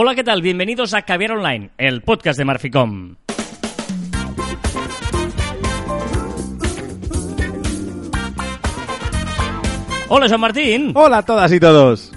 Hola, ¿qué tal? Bienvenidos a Caviar Online, el podcast de Marficom. Hola, Juan Martín. Hola a todas y todos.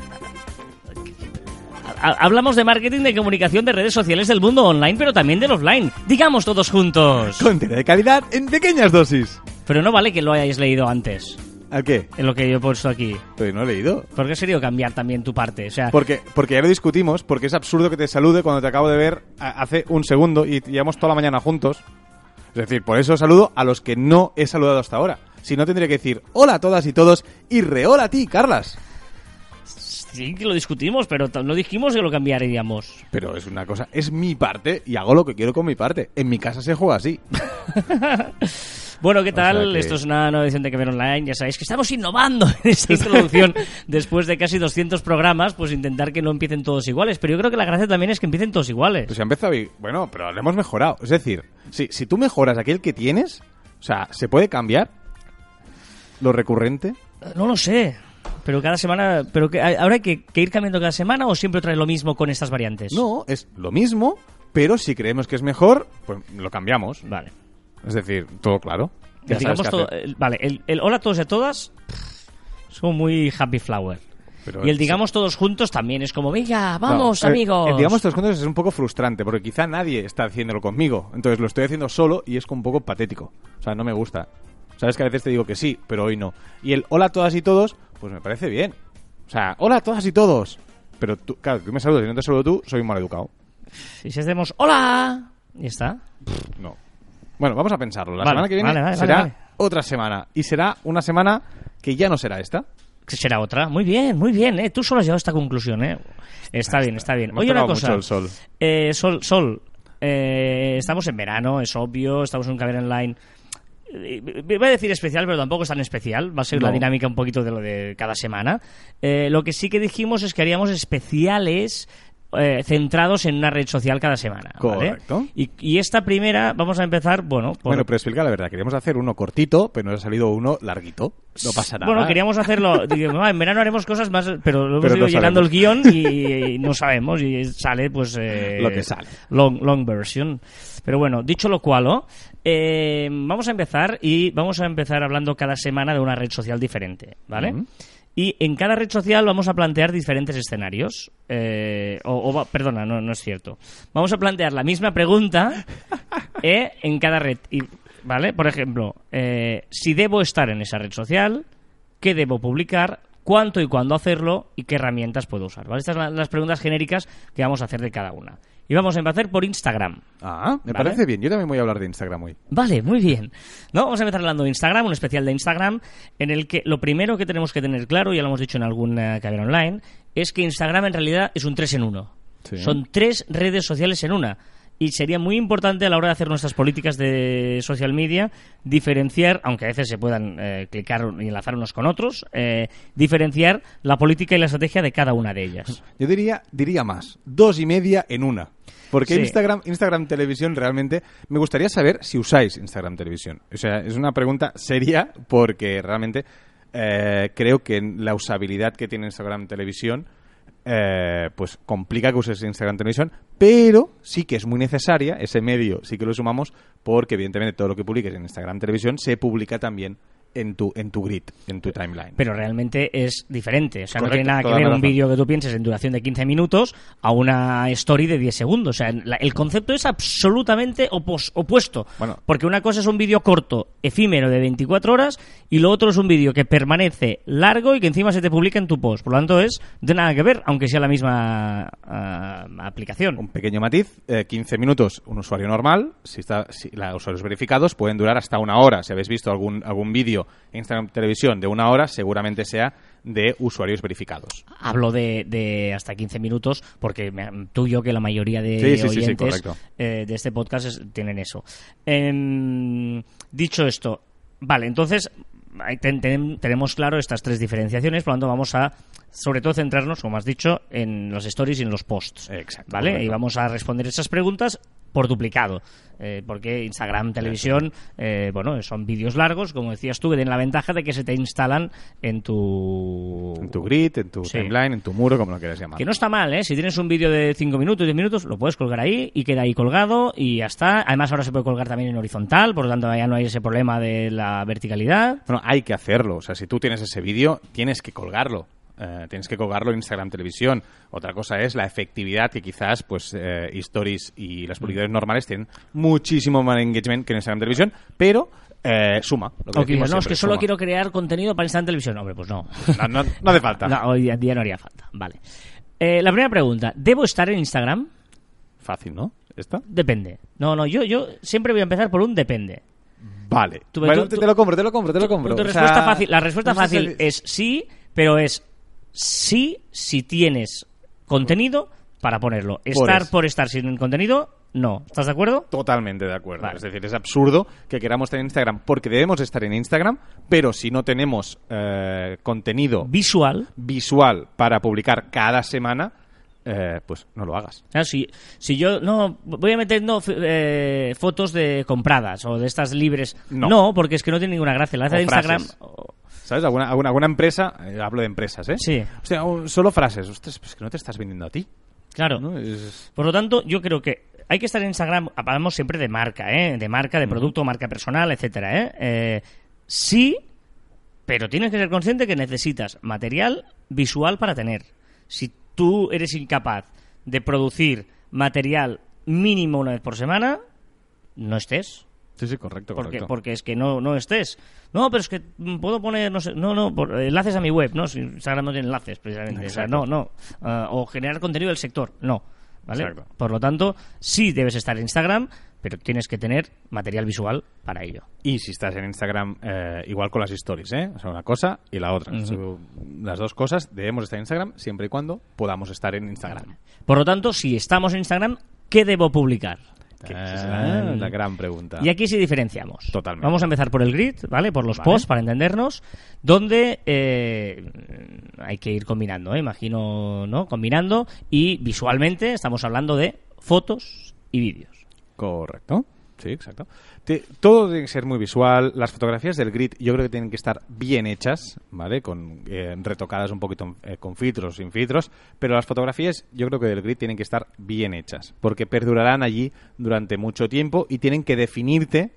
Ha- Hablamos de marketing, de comunicación, de redes sociales del mundo online, pero también del offline. Digamos todos juntos. Contenido de calidad en pequeñas dosis. Pero no vale que lo hayáis leído antes, ¿A qué? en lo que yo he puesto aquí. Pues no he leído. Porque sería cambiar también tu parte. O sea, Porque, porque ya lo discutimos, porque es absurdo que te salude cuando te acabo de ver hace un segundo y llevamos toda la mañana juntos. Es decir, por eso saludo a los que no he saludado hasta ahora. Si no, tendría que decir hola a todas y todos y rehola a ti, Carlas. sí que lo discutimos, pero no dijimos que lo cambiaríamos. Pero es una cosa, es mi parte y hago lo que quiero con mi parte. En mi casa se juega así. Bueno, ¿qué tal? sea que- Esto es una nueva edición de Que Ver Online. Ya sabéis que estamos innovando en esta introducción. Después de casi 200 programas, pues intentar que no empiecen todos iguales. Pero yo creo que la gracia también es que empiecen todos iguales. Pues se y... Bueno, pero lo hemos mejorado. Es decir, si, si tú mejoras aquel que tienes, o sea, ¿se puede cambiar lo recurrente? No lo sé. Pero cada semana... pero que, ¿Ahora hay que, que ir cambiando cada semana o siempre trae lo mismo con estas variantes? No, es lo mismo, pero si creemos que es mejor, pues lo cambiamos. Vale. Es decir, todo claro. Ya digamos todo- el- vale, el, el hola a todos y a todas es como muy happy flower. Pero y el sí. digamos todos juntos también es como, venga, vamos No, amigos. el digamos todos juntos es un poco frustrante, porque quizá nadie está haciéndolo conmigo. Entonces lo estoy haciendo solo y es como un poco patético. O sea, no me gusta. Sabes que a veces te digo que sí, pero hoy no. Y el hola a todas y todos, pues me parece bien. O sea, hola a todas y todos. Pero tú, claro, tú me saludas y no te saludo tú, soy un mal educado. Y si hacemos hola, y está. No. Bueno, vamos a pensarlo. La Vale, semana que viene vale, vale, será otra semana. Y será una semana que ya no será esta. Será otra. Muy bien, muy bien, ¿eh? Tú solo has llegado a esta conclusión, ¿eh? Está bien, está bien. Oye, una cosa. mucho el sol. Eh, sol, Sol. eh, estamos en verano, es obvio. Estamos en un caber online. Voy a decir especial, pero tampoco es tan especial. Va a ser la dinámica un poquito de lo de cada semana. Eh, lo que sí que dijimos es que haríamos especiales eh, centrados en una red social cada semana. ¿vale? Correcto. Y, y esta primera, vamos a empezar, bueno, por, Bueno, pero explica la verdad. Queríamos hacer uno cortito, pero nos ha salido uno larguito. No pasa nada. Bueno, queríamos hacerlo. digo, "Ah, en verano haremos cosas más, pero lo hemos Pero ido no llenando el guion y, y no sabemos. Y sale, pues. eh, Lo que sale. Long, long version. Pero bueno, dicho lo cual, ¿oh? eh, vamos a empezar y vamos a empezar hablando cada semana de una red social diferente, ¿vale? Ujú. Y en cada red social vamos a plantear diferentes escenarios. Eh, o, o perdona, no, no es cierto. Vamos a plantear la misma pregunta eh, en cada red. Y, ¿Vale? Por ejemplo, eh, si debo estar en esa red social, qué debo publicar, cuánto y cuándo hacerlo y qué herramientas puedo usar. ¿vale? Estas son la- las preguntas genéricas que vamos a hacer de cada una. Y vamos a empezar por Instagram. Ah, me Vale. parece bien. Yo también voy a hablar de Instagram hoy. Vale, muy bien. ¿No? Vamos a empezar hablando de Instagram, un especial de Instagram, en el que lo primero que tenemos que tener claro, ya lo hemos dicho en alguna cadena online, es que Instagram en realidad es un tres en uno. Sí. Son tres redes sociales en una. Y sería muy importante a la hora de hacer nuestras políticas de social media diferenciar, aunque a veces se puedan eh, clicar y enlazar unos con otros, eh, diferenciar la política y la estrategia de cada una de ellas. Yo diría, diría más. Dos y media en una. Porque Sí. Instagram, Instagram Televisión realmente... Me gustaría saber si usáis Instagram Televisión. O sea, es una pregunta seria porque realmente eh, creo que la usabilidad que tiene Instagram Televisión eh, pues complica que uses Instagram Televisión, pero sí que es muy necesaria, ese medio sí que lo sumamos, porque evidentemente todo lo que publiques en Instagram Televisión se publica también en tu, en tu grid, en tu timeline. pero realmente es diferente. O sea, no tiene nada que ver un vídeo que tú pienses en duración de 15 minutos a una story de 10 segundos. O sea, la- el concepto es absolutamente opos- opuesto. Bueno. Porque una cosa es un vídeo corto, efímero de 24 horas, y lo otro es un vídeo que permanece largo y que encima se te publica en tu post. Por lo tanto, es de nada que ver, aunque sea la misma ah, aplicación. Un pequeño matiz, eh, 15 minutos un usuario normal, si está si los usuarios verificados pueden durar hasta una hora. Si habéis visto algún algún vídeo en Instagram Televisión de una hora, seguramente sea de usuarios verificados. Hablo de, de hasta 15 minutos porque me- tú y yo que la mayoría de Sí, sí, sí, sí, oyentes eh, de este podcast es- tienen eso. Em, dicho esto, vale, entonces ahí ten- ten- tenemos claro estas tres diferenciaciones, por lo tanto vamos a sobre todo centrarnos, como has dicho, en los stories y en los posts. Exacto, ¿Vale? correcto. Y vamos a responder esas preguntas por duplicado. eh, porque Instagram, televisión, eh, bueno, son vídeos largos, como decías tú, que tienen la ventaja de que se te instalan en tu... En tu grid, en tu Sí. timeline, en tu muro, como lo quieras llamar. Que no está mal, ¿eh? Si tienes un vídeo de 5 minutos, 10 minutos, lo puedes colgar ahí y queda ahí colgado y ya está. Además, ahora se puede colgar también en horizontal, por lo tanto, ya no hay ese problema de la verticalidad. Bueno, hay que hacerlo. O sea, si tú tienes ese vídeo, tienes que colgarlo. Eh, tienes que colgarlo en Instagram Televisión. Otra cosa es la efectividad que quizás, pues, eh, Stories y las publicidades normales tienen muchísimo más engagement que en Instagram Televisión, pero eh, suma. Lo que O que decimos dices, no, es que solo suma. quiero crear contenido para Instagram Televisión. Hombre, pues no. No, no, no hace falta. No, hoy en día no haría falta. Vale. Eh, la primera pregunta, ¿debo estar en Instagram? Fácil, ¿no? ¿Esta? Depende. No, no, yo, yo siempre voy a empezar por un depende. Vale. Tú- bueno, tú- te, lo compro, te lo compro, te lo compro. Tu sea, respuesta fácil, la respuesta fácil es sí, pero es sí si tienes contenido para ponerlo. Estar eso. por estar sin contenido, no. ¿Estás de acuerdo? Totalmente de acuerdo. Vale. Es decir, es absurdo que queramos tener Instagram porque debemos estar en Instagram, pero si no tenemos eh, contenido Visual. visual para publicar cada semana, eh, pues no lo hagas. Claro, si, si yo no voy a f- eh, fotos de compradas o de estas libres, No. no, porque es que no tiene ninguna gracia. La gracia de Instagram. ¿Sabes? Alguna, alguna, alguna empresa, eh, hablo de empresas, ¿eh? Sí. O sea, un- solo frases. Ostras, pues que no te estás vendiendo a ti. claro. ¿no? Es- Por lo tanto, yo creo que hay que estar en Instagram, hablamos siempre de marca, ¿eh? De marca, de producto, marca personal, etcétera, ¿eh? Eh, sí, pero tienes que ser consciente que necesitas material visual para tener. Si tú eres incapaz de producir material mínimo una vez por semana, no estés. Sí, sí, correcto, Porque, correcto. porque es que no, no estés. No, pero es que puedo poner, no sé, no, no, por- enlaces a mi web, ¿no? Instagram no tiene enlaces, precisamente. O sea, no, no. Ah, o generar contenido del sector, no. ¿Vale? Exacto. Por lo tanto, sí debes estar en Instagram, pero tienes que tener material visual para ello. Y si estás en Instagram, eh, igual con las stories, ¿eh? O sea, una cosa y la otra. Las dos cosas debemos estar en Instagram siempre y cuando podamos estar en Instagram. Por lo tanto, si estamos en Instagram, ¿qué debo publicar? Que Ah, esa es la- la gran pregunta. Y aquí sí diferenciamos. Totalmente. Vamos a empezar por el grid, ¿vale? Por los Vale. posts, para entendernos, donde eh, hay que ir combinando, ¿eh? imagino, ¿no? Combinando y visualmente estamos hablando de fotos y vídeos. Correcto. Sí, exacto. Te- todo tiene que ser muy visual. Las fotografías del grid yo creo que tienen que estar bien hechas, ¿vale? Con, eh, retocadas un poquito eh, con filtros, sin filtros. Pero las fotografías yo creo que del grid tienen que estar bien hechas. Porque perdurarán allí durante mucho tiempo y tienen que definirte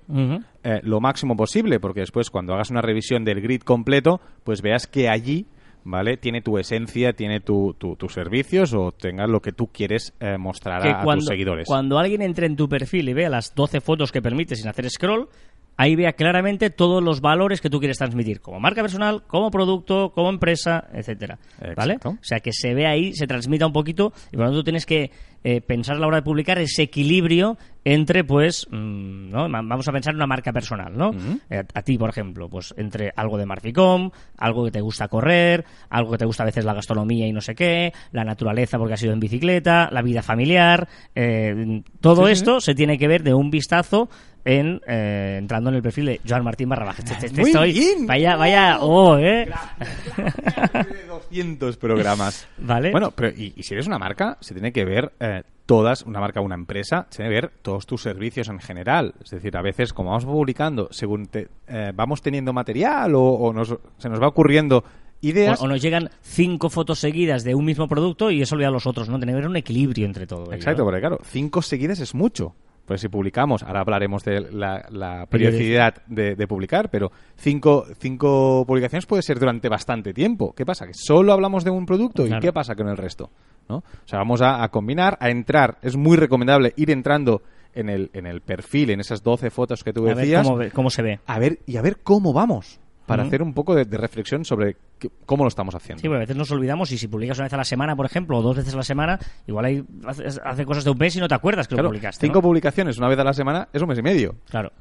eh, lo máximo posible. Porque después cuando hagas una revisión del grid completo, pues veas que allí... ¿Vale? Tiene tu esencia, tiene tu, tu- tus servicios o tenga lo que tú quieres eh, mostrar que a, cuando, tus seguidores. cuando alguien entre en tu perfil y vea las 12 fotos que permite sin hacer scroll, ahí vea claramente todos los valores que tú quieres transmitir, como marca personal, como producto, como empresa, etcétera. ¿Vale? Exacto. O sea, que se ve ahí, se transmita un poquito, y por lo tanto tienes que eh, pensar a la hora de publicar ese equilibrio entre, pues, mm, ¿no? Vamos a pensar en una marca personal, ¿no? Eh, a ti, por ejemplo, pues entre algo de Marficom, algo que te gusta correr, algo que te gusta a veces la gastronomía y no sé qué, la naturaleza porque has ido en bicicleta, la vida familiar, eh, todo Sí, sí, esto se tiene que ver de un vistazo en eh, entrando en el perfil de Joan Martín barra baja. Te- te- te Muy estoy- bien. Vaya, vaya, oh, eh. de 200 programas. Vale. Bueno, pero y, y si eres una marca, se tiene que ver eh, todas, una marca, una empresa, tiene que ver todos tus servicios en general. Es decir, a veces, como vamos publicando, según te, eh, vamos teniendo material o, o nos- se nos va ocurriendo ideas. O, o nos llegan cinco fotos seguidas de un mismo producto y eso olvida a los otros, ¿no? Tiene que haber un equilibrio entre todo. ello. Exacto, porque claro, cinco seguidas es mucho. Pues si publicamos, ahora hablaremos de la, la periodicidad de, de publicar, pero cinco, cinco publicaciones puede ser durante bastante tiempo. ¿Qué pasa? Que solo hablamos de un producto Claro. y ¿qué pasa con el resto? ¿No? O sea, vamos a, a combinar, a entrar. Es muy recomendable ir entrando en el, en el perfil, en esas 12 fotos que tú A ver decías, cómo, ve- cómo se ve. a ver y a ver cómo vamos. para hacer un poco de, de reflexión sobre qué- cómo lo estamos haciendo. Sí, porque a veces nos olvidamos y si publicas una vez a la semana, por ejemplo, o dos veces a la semana, igual hay, hace, hace cosas de un mes y no te acuerdas que Claro, lo publicaste. cinco ¿no? publicaciones una vez a la semana es un mes y medio. Claro.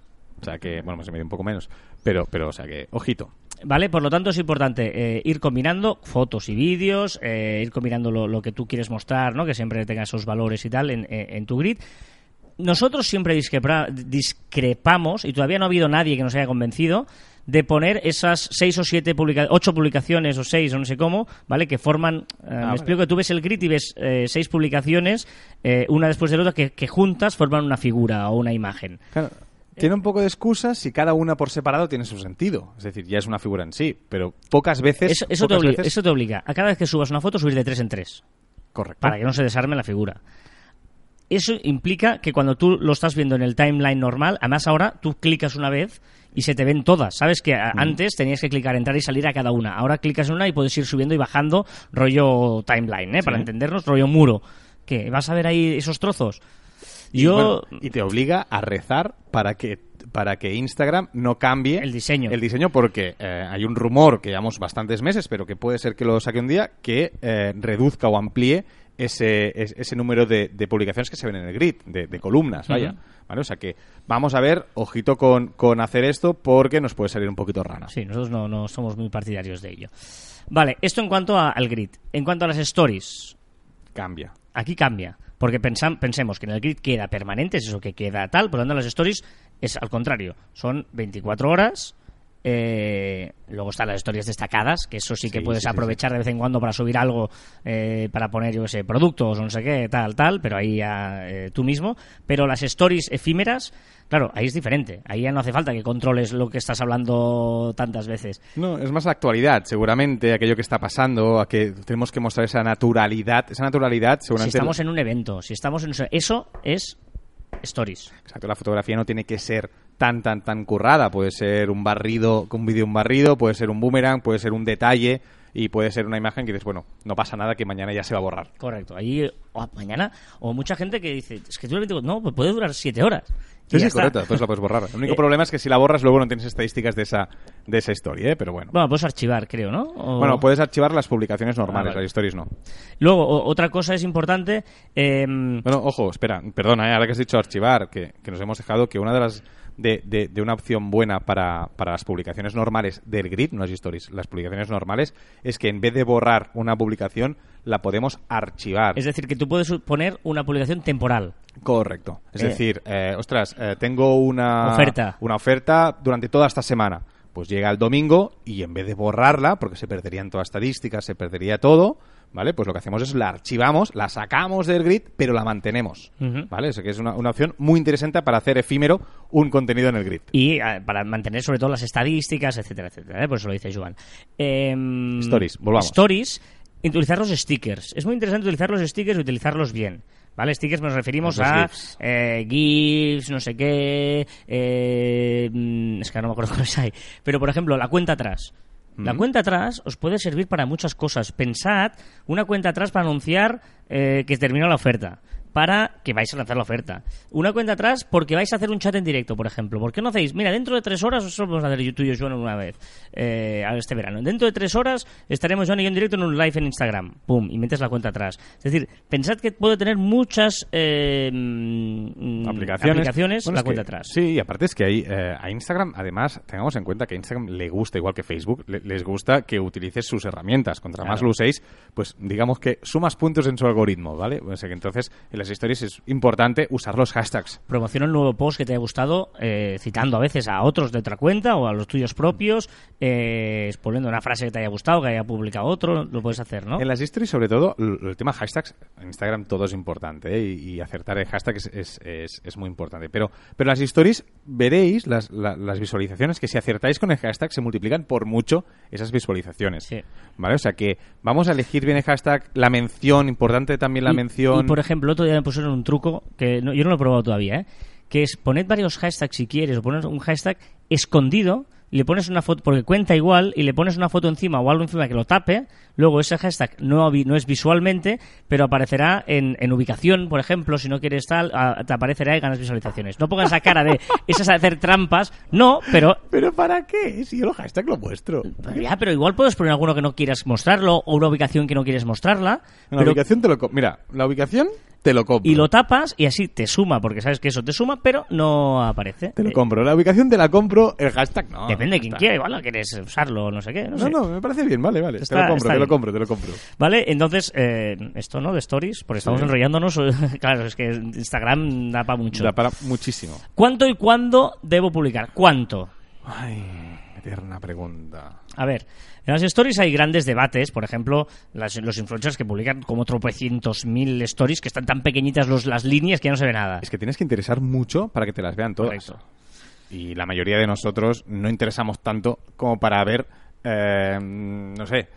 O sea que, bueno, mes y medio un poco menos. Pero, pero o sea que, ojito. ¿Vale? Por lo tanto, es importante eh, ir combinando fotos y vídeos, eh, ir combinando lo, lo que tú quieres mostrar, ¿no? Que siempre tenga esos valores y tal en, en- tu grid. Nosotros siempre discrepa- discrepamos, y todavía no ha habido nadie que nos haya convencido, de poner esas seis o siete, publica ocho publicaciones o seis o no sé cómo, ¿vale? Que forman... eh, me vale. explico que tú ves el grid y ves eh, seis publicaciones, eh, una después de la otra, que, que juntas forman una figura o una imagen. Claro, tiene un poco de excusas si cada una por separado tiene su sentido. Es decir, ya es una figura en sí. Pero pocas veces. Eso, eso te obliga, veces- eso te obliga a cada vez que subas una foto subir de tres en tres. Correcto. para que no se desarme la figura. Eso implica que cuando tú lo estás viendo en el timeline normal, además ahora tú clicas una vez y se te ven todas. Sabes que antes tenías que clicar, entrar y salir a cada una. Ahora clicas en una y puedes ir subiendo y bajando rollo timeline, ¿eh? para entendernos, rollo muro. ¿Qué? ¿Vas a ver ahí esos trozos? Y, Yo... bueno, y te obliga a rezar para que para que Instagram no cambie El diseño. el diseño porque eh, hay un rumor que llevamos bastantes meses pero que puede ser que lo saque un día que eh, reduzca o amplíe ese, es- ese número de, de publicaciones que se ven en el grid de, de columnas vaya Ujú. ¿Vale? o sea que vamos a ver ojito con, con hacer esto porque nos puede salir un poquito rana Sí, nosotros no, no somos muy partidarios de ello. Vale, esto en cuanto a- al grid. En cuanto a las stories, cambia aquí cambia. Porque pensam- pensemos que en el grid queda permanente, es eso que queda tal, por lo tanto las stories es al contrario, son 24 horas. eh, luego están las historias destacadas, que eso sí que Sí, puedes sí, sí, aprovechar de vez en cuando para subir algo, eh, para poner, yo qué sé, productos o no sé qué, tal, tal, pero ahí ya eh, tú mismo. Pero las stories efímeras, claro, ahí es diferente. Ahí ya no hace falta que controles lo que estás hablando tantas veces. No, es más la actualidad, seguramente, aquello que está pasando, a que tenemos que mostrar esa naturalidad. Esa naturalidad, Si seguramente. estamos en un evento, si estamos en... Eso es stories. Exacto, la fotografía no tiene que ser tan, tan, tan currada. Puede ser un barrido, un vídeo un barrido, puede ser un boomerang, puede ser un detalle y puede ser una imagen que dices, bueno, no pasa nada que mañana ya se va a borrar. Correcto. Ahí, o mañana, o mucha gente que dice, es que tú le digo, no, pues puede durar siete horas. Sí, Y sí, correcto, después la puedes borrar. El único Eh, problema es que si la borras luego no tienes estadísticas de esa, de esa historia, ¿eh? pero bueno. Bueno, puedes archivar, creo, ¿no? O- Bueno, puedes archivar las publicaciones normales, Ah, vale. las stories no. Luego, o- otra cosa es importante. em, Bueno, ojo, espera, perdona, ¿eh? ahora que has dicho archivar, que, que nos hemos dejado que una de las de, de- de una opción buena para, para las publicaciones normales del grid, no las stories, las publicaciones normales, es que en vez de borrar una publicación, la podemos archivar. es decir, que tú puedes poner una publicación temporal. Correcto. Es Eh. decir, eh, ostras, eh, tengo una Oferta. una oferta durante toda esta semana. Pues llega el domingo y en vez de borrarla, porque se perderían todas las estadísticas, se perdería todo, ¿vale? Pues lo que hacemos es la archivamos, la sacamos del grid, pero la mantenemos, Ujú. ¿vale? Eso que es una, una opción muy interesante para hacer efímero un contenido en el grid. Y eh, para mantener sobre todo las estadísticas, etcétera, etcétera. ¿eh? Por eso lo dice Joan. Em, Stories, volvamos. Stories, utilizar los stickers. Es muy interesante utilizar los stickers y utilizarlos bien. ¿Vale? Stickers nos referimos a GIFs. eh, GIFs, no sé qué. eh, mm, es que no me acuerdo cuáles hay. Pero, por ejemplo, la cuenta atrás. La cuenta atrás os puede servir para muchas cosas. Pensad una cuenta atrás para anunciar eh, que termina la oferta. Para que vais a lanzar la oferta. Una cuenta atrás porque vais a hacer un chat en directo, por ejemplo. ¿Por qué no hacéis? Mira, dentro de tres horas, eso vamos a hacer yo tú y yo, Joan, una vez. Eh, este verano. Dentro de tres horas estaremos Joan y yo en directo en un live en Instagram. Pum, y metes la cuenta atrás. Es decir, pensad que puede tener muchas eh, mm, aplicaciones, Bueno, la cuenta que- atrás. Sí, y aparte es que hay, eh, a Instagram, además, tengamos en cuenta que a Instagram le gusta, igual que Facebook, le- les gusta que utilices sus herramientas. Contra más lo uséis, pues digamos que sumas puntos en su algoritmo, ¿vale? O sea que entonces en las stories es importante usar los hashtags. Promociona un nuevo post que te haya gustado, eh, citando a veces a otros de otra cuenta o a los tuyos propios, eh, exponiendo una frase que te haya gustado, que haya publicado otro, lo puedes hacer, ¿no? En las stories, sobre todo, el tema hashtags, en Instagram todo es importante, ¿eh? y, y acertar el hashtag es, es, es- es muy importante. Pero, pero las stories, veréis las, la- las visualizaciones, que si acertáis con el hashtag se multiplican por mucho esas visualizaciones. Sí. ¿Vale? O sea que vamos a elegir bien el hashtag, la mención, importante también la Y- mención. Y, por ejemplo, otro día me pusieron un truco que no- yo no lo he probado todavía, ¿eh? que es poned varios hashtags si quieres o poner un hashtag escondido y le pones una foto, porque cuenta igual, y le pones una foto encima o algo encima que lo tape, luego ese hashtag no, no es visualmente, pero aparecerá en, en ubicación, por ejemplo, si no quieres tal, a- te aparecerá y ganas visualizaciones. No pongas esa cara de, esas a hacer trampas, no, pero ¿Pero para qué? Si yo el hashtag lo muestro. ya, pero igual puedes poner alguno que no quieras mostrarlo o una ubicación que no quieres mostrarla. La pero- ubicación te lo Mira, la ubicación te lo compro. y lo tapas y así te suma, porque sabes que eso te suma, pero no aparece. Te lo Eh, compro. La ubicación te la compro, el hashtag no. Depende de quién quiera, igual no quieres usarlo, no sé qué. No, No, sé. no, me parece bien, vale, vale. Está- te lo compro, te lo compro, te lo compro. Vale, entonces, eh, esto, ¿no? De stories, porque estamos Sí. enrollándonos. claro, es que Instagram da para mucho. Da para muchísimo. ¿Cuánto y cuándo debo publicar? ¿Cuánto? Ay, eterna pregunta. A ver, en las stories hay grandes debates, por ejemplo, las- los influencers que publican como tropecientos mil stories que están tan pequeñitas los, las líneas que ya no se ve nada. Es que tienes que interesar mucho para que te las vean todas. Correcto. Y la mayoría de nosotros no interesamos tanto como para ver, eh, no sé,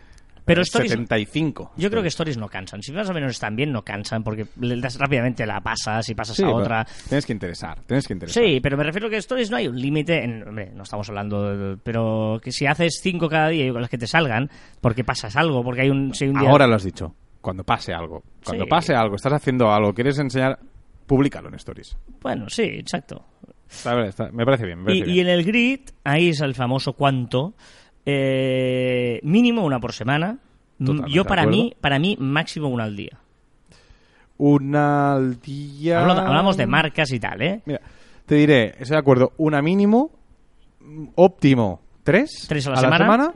Pero eh, stories- 75. Yo creo que stories no cansan. Si más o menos están bien, no cansan, porque le das rápidamente la pasas y pasas Sí, a otra. Tienes que interesar, tienes que interesar. Sí, pero me refiero que stories no hay un límite. Hombre, no estamos hablando. de- pero que si haces cinco cada día y con las que te salgan, porque pasas algo, porque hay un. si hay un día- Ahora lo has dicho. Cuando pase algo. Cuando Sí. pase algo, estás haciendo algo, quieres enseñar, públicalo en stories. Bueno, sí, exacto. Está bien, está- me parece bien. Me parece Y, y bien. en el grid, ahí es el famoso cuánto. Eh, mínimo una por semana. Mm, Totalmente Yo para mí, para mí, máximo una al día. Una al día. Hablo- hablamos de marcas y tal, ¿eh? Mira, te diré, estoy de acuerdo, una mínimo, mm, óptimo, tres. Tres a la semana.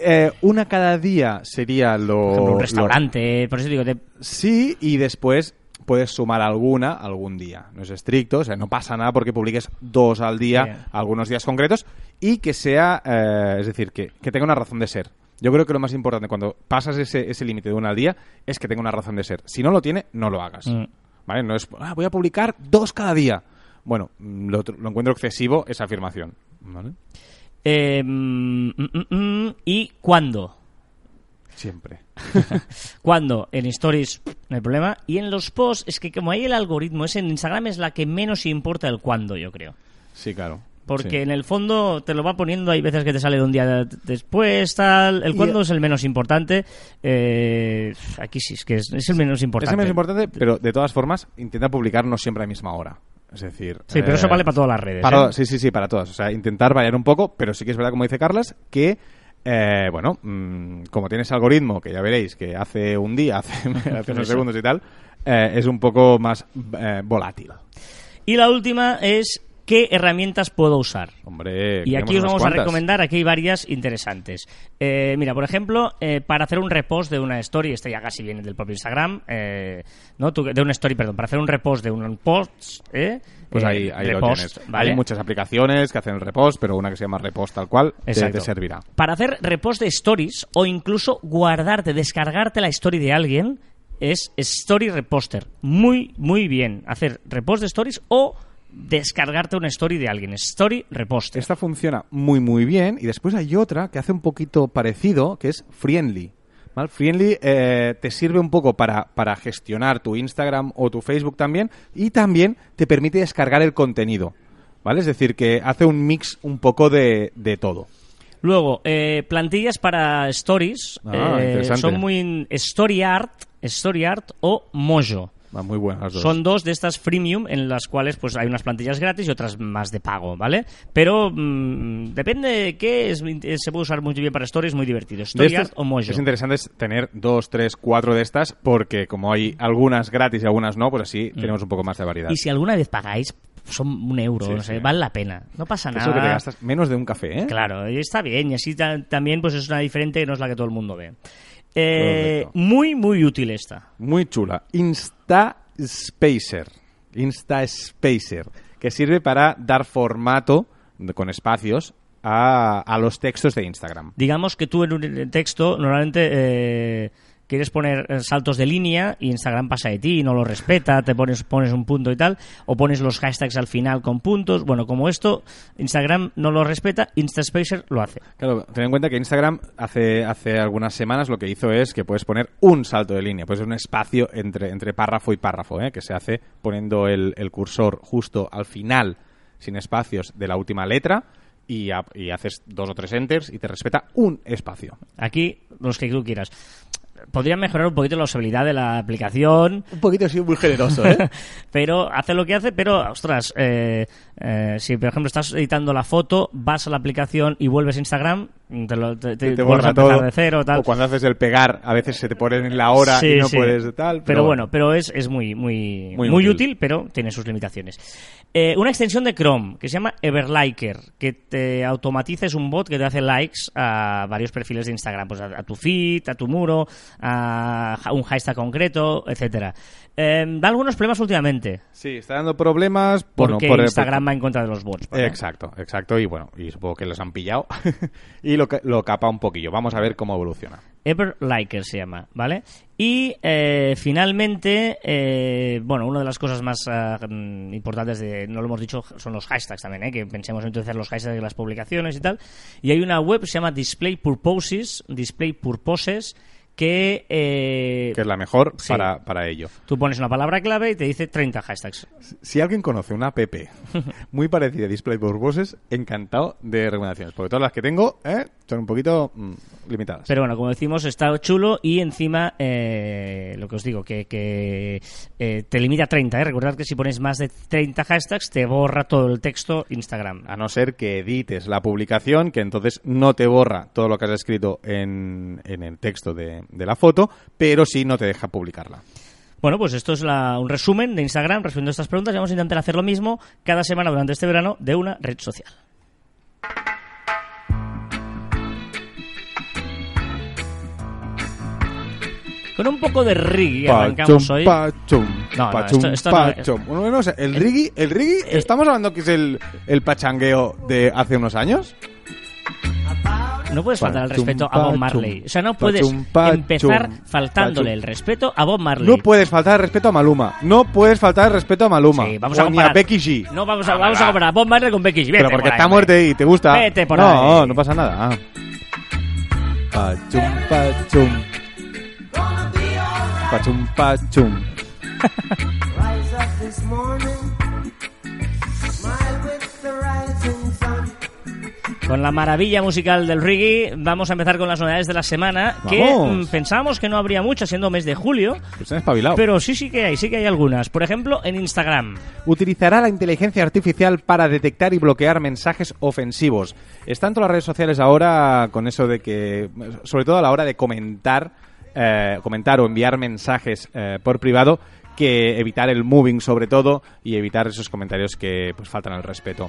Eh, una cada día sería lo. Por ejemplo, un lo- restaurante, por eso digo, Sí, y después puedes sumar alguna algún día. No es estricto, o sea, no pasa nada porque publiques dos al día, Bien. algunos días concretos, y que sea, eh, es decir, que, que tenga una razón de ser. Yo creo que lo más importante cuando pasas ese, ese límite de una al día es que tenga una razón de ser. Si no lo tiene, no lo hagas. Mm. ¿Vale? No es, "Ah, voy a publicar dos cada día. Bueno, mm, lo, lo encuentro excesivo esa afirmación. ¿Vale? eh, mm, mm, ¿Y cuándo? Siempre. Cuando en stories no hay problema. Y en los posts, es que como hay el algoritmo, es en Instagram es la que menos importa el cuándo, yo creo. Sí, claro. Porque Sí. en el fondo te lo va poniendo, hay veces que te sale de un día de- después, tal. El Y- cuándo es el menos importante. Eh, aquí sí, es que es, es el menos importante. Es el menos importante, pero de todas formas, intenta publicar no siempre a la misma hora. Es decir... Sí, pero eso eh, vale para todas las redes. Para- ¿eh? Sí, sí, sí, para todas. O sea, intentar variar un poco, pero sí que es verdad, como dice Carlas, que, eh, bueno, mm, como tienes algoritmo, que ya veréis, que hace un día, hace, hace unos segundos y tal, eh, es un poco más eh, volátil. Y la última es qué herramientas puedo usar. Hombre, Y aquí os vamos a recomendar, aquí hay varias interesantes. Eh, mira, por ejemplo, eh, para hacer un repost de una story, este ya casi viene del propio Instagram, eh, ¿no? De una story, perdón, para hacer un repost de un post, ¿eh? Pues ahí, ahí lo repost, tienes. ¿vale? Hay muchas aplicaciones que hacen el repost, pero una que se llama repost tal cual te, te servirá. Para hacer repost de stories o incluso guardarte, descargarte la story de alguien, es Story Reposter. Muy, muy bien. Hacer repost de stories o descargarte una story de alguien. Story Reposter. Esta funciona muy muy bien y después hay otra que hace un poquito parecido, que es Friendly. ¿vale? Friendly eh, te sirve un poco para, para gestionar tu Instagram o tu Facebook también y también te permite descargar el contenido. ¿Vale? Es decir, que hace un mix un poco de, de todo. Luego, eh, plantillas para stories. Ah, eh, son muy Story Art, Story Art o Mojo. Va muy buenas las dos. Son dos de estas freemium en las cuales pues hay unas plantillas gratis y otras más de pago, ¿vale? Pero mm, depende de qué, es- se puede usar muy bien para stories, muy divertido. Art o Mojo. Es interesante es tener dos, tres, cuatro de estas porque como hay algunas gratis y algunas no, pues así tenemos un poco más de variedad. Mm. Y si alguna vez pagáis, son un euro, Sí, no sé, sí. vale la pena. No pasa Eso nada. que te gastas menos de un café, ¿eh? Claro, y está bien. Y así ta- también pues es una diferente que no es la que todo el mundo ve. Eh, muy, muy útil esta. Muy chula. Insta Spacer. Insta Spacer. Que sirve para dar formato con espacios a, a los textos de Instagram. Digamos que tú en un texto normalmente eh, quieres poner eh, saltos de línea y Instagram pasa de ti y no lo respeta, te pones, pones un punto y tal, o pones los hashtags al final con puntos. Bueno, como esto, Instagram no lo respeta, InstaSpacer lo hace. Claro, ten en cuenta que Instagram hace, hace algunas semanas lo que hizo es que puedes poner un salto de línea, pues un espacio entre, entre párrafo y párrafo, ¿eh? que se hace poniendo el, el cursor justo al final sin espacios de la última letra y, a- y haces dos o tres enters y te respeta un espacio. Aquí, los que tú quieras. Podrían mejorar un poquito la usabilidad de la aplicación, Un poquito así muy generoso, ¿eh? pero hace lo que hace, pero, ostras, eh, eh, si por ejemplo estás editando la foto, vas a la aplicación y vuelves a Instagram, te, lo, te, te te vuelves a borra todo. de cero, tal. O cuando haces el pegar, a veces se te ponen en la hora Sí, y no sí. puedes tal. Pero, bueno, pero es, es muy, muy, muy, Muy útil. útil. pero tiene sus limitaciones. Eh, una extensión de Chrome que se llama Everliker, que te automatiza, es un bot que te hace likes a varios perfiles de Instagram, pues a, a tu feed, a tu muro, a un hashtag concreto, etcétera. Eh, da algunos problemas últimamente, Sí, está dando problemas bueno, porque por- Instagram va en contra de los bots. ¿vale? Exacto, exacto. Y bueno, y supongo que los han pillado y lo, lo capa un poquillo. Vamos a ver cómo evoluciona. Everliker se llama, ¿vale? Y eh, finalmente, eh, bueno, una de las cosas más mm, importantes de, no lo hemos dicho, son los hashtags también, ¿eh? que pensemos en utilizar los hashtags de las publicaciones y tal. Y hay una web que se llama Display Purposes, Display Purposes, que, eh, Que es la mejor Sí. para, para ello. tú pones una palabra clave y te dice 30 hashtags. Si alguien conoce una app muy parecida a Display Purposes, encantado de recomendaciones. Porque todas las que tengo eh, son un poquito mm, limitadas. Pero bueno, como decimos, está chulo y encima, eh, lo que os digo, que, que, eh, te limita a 30. ¿eh? Recordad que si pones más de 30 hashtags, te borra todo el texto Instagram. A no ser que edites la publicación, que entonces no te borra todo lo que has escrito en, en el texto de, de la foto, pero sí no te deja publicarla. Bueno, pues esto es la- un resumen de Instagram respondiendo a estas preguntas y vamos a intentar hacer lo mismo cada semana durante este verano de una red social. Con un poco de reggae arrancamos hoy. pachum, No, no, pachum, esto- esto no es- pachum. Bueno, bueno, o sea, el reggae, el reggae, Eh, ¿estamos hablando que es el, el pachangueo de hace unos años? No puedes faltar al Pachum, respeto a Bob pachum, Marley. O sea, no puedes pachum, pachum, empezar faltándole pachum. el respeto a Bob Marley. No puedes faltar el respeto a Maluma. No puedes faltar el respeto a Maluma. Sí, vamos O a ni comparar. a Becky G. No, vamos a, vamos a comparar a Bob Marley con Becky G. Vete Pero porque por ahí, está muerto y te gusta. Vete por no, ahí. no pasa nada. Ah. Pachum, pachum. Pachum, pachum. Con la maravilla musical del reggae, vamos a empezar con las novedades de la semana. Que Vamos. mm, pensábamos que no habría muchas siendo mes de julio, Pues han espabilado. pero sí, sí que hay, sí que hay algunas. Por ejemplo, en Instagram. Utilizará la inteligencia artificial para detectar y bloquear mensajes ofensivos. Están todas las redes sociales ahora con eso de que, sobre todo a la hora de comentar, eh, comentar o enviar mensajes eh, por privado, que evitar el moving sobre todo y evitar esos comentarios que pues faltan al respeto.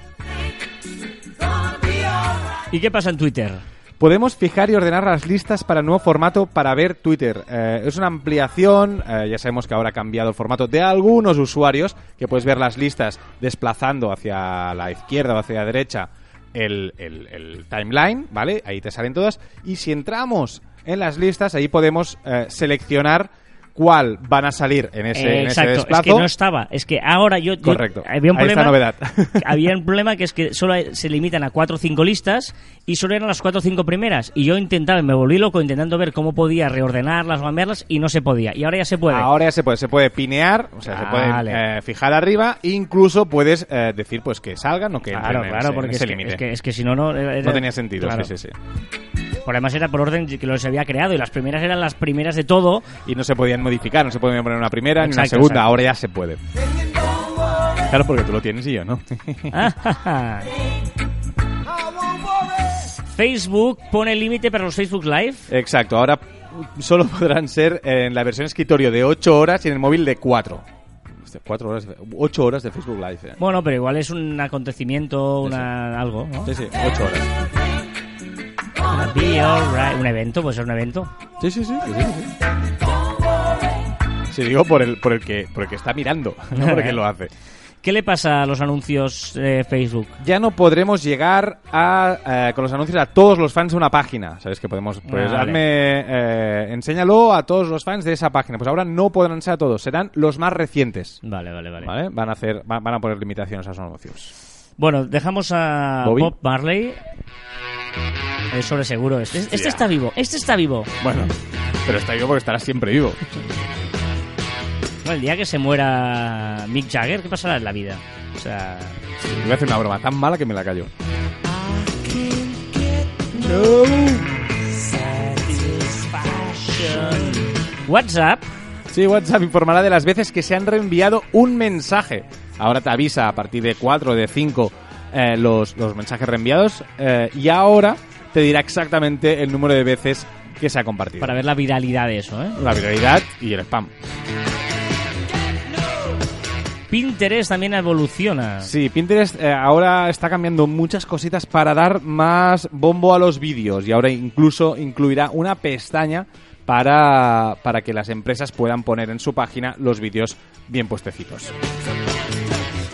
¿Y qué pasa en Twitter? Podemos fijar y ordenar las listas para el nuevo formato para ver Twitter. Eh, es una ampliación, eh, ya sabemos que ahora ha cambiado el formato de algunos usuarios, que puedes ver las listas desplazando hacia la izquierda o hacia la derecha el, el- el timeline, ¿vale? Ahí te salen todas. Y si entramos en las listas, ahí podemos eh, seleccionar cuál van a salir en ese, Eh, en ese es que no estaba. Es que ahora yo. yo- Correcto. había un problema. novedad. había un problema que es que solo se limitan a cuatro o cinco listas y solo eran las cuatro o cinco primeras. Y yo intentaba, me volví loco intentando ver cómo podía reordenarlas cambiarlas y no se podía. Y ahora ya se puede. Ahora ya se puede, se puede pinear, o sea, se puede eh, fijar arriba, incluso puedes eh, decir pues que salgan o que Claro, claro, porque es que, límite. es, que, es que si no, no. No tenía sentido, claro. sí, sí, sí. Por además era por orden que los había creado y las primeras eran las primeras de todo. Y no se podían modificar, no se podía poner una primera ni una Exacto, segunda, exacto. ahora ya se puede. Claro, porque tú lo tienes y yo no. Facebook pone límite para los Facebook Live. Exacto, ahora solo podrán ser en la versión escritorio de 8 horas y en el móvil de 4. 4 horas, 8 horas de Facebook Live. eh. Bueno, pero igual es un acontecimiento, Sí, sí. una algo, ¿no? Sí, sí, 8 horas. Be alright. Un evento, puede ser un evento. Sí, sí, sí. sí, sí, sí. Sí, digo por el, por el que por el que está mirando, no por el que lo hace. ¿Qué le pasa a los anuncios de Facebook? Ya no podremos llegar a, eh, con los anuncios a todos los fans de una página. ¿Sabes que podemos? Pues hazme, eh, enséñalo a todos los fans de esa página. Pues ahora no podrán ser a todos, serán los más recientes. Vale, vale, vale. ¿Vale? Van a hacer, van, van a poner limitaciones a esos anuncios. Bueno, dejamos a Bobby. Bob Marley. Es sobre seguro. Este, este está vivo, este está vivo. Bueno, pero está vivo porque estará siempre vivo. El día que se muera Mick Jagger, ¿qué pasará en la vida? O sea, Voy a hacer una broma tan mala que me la callo. WhatsApp Sí, WhatsApp informará de las veces que se han reenviado un mensaje. Ahora te avisa a partir de 4 o de 5 eh, los, los mensajes reenviados eh, y ahora te dirá exactamente el número de veces que se ha compartido. para ver la viralidad de eso, ¿eh? La viralidad y el spam. Pinterest también evoluciona. Sí, Pinterest eh, ahora está cambiando muchas cositas para dar más bombo a los vídeos y ahora incluso incluirá una pestaña para, para que las empresas puedan poner en su página los vídeos bien puestecitos.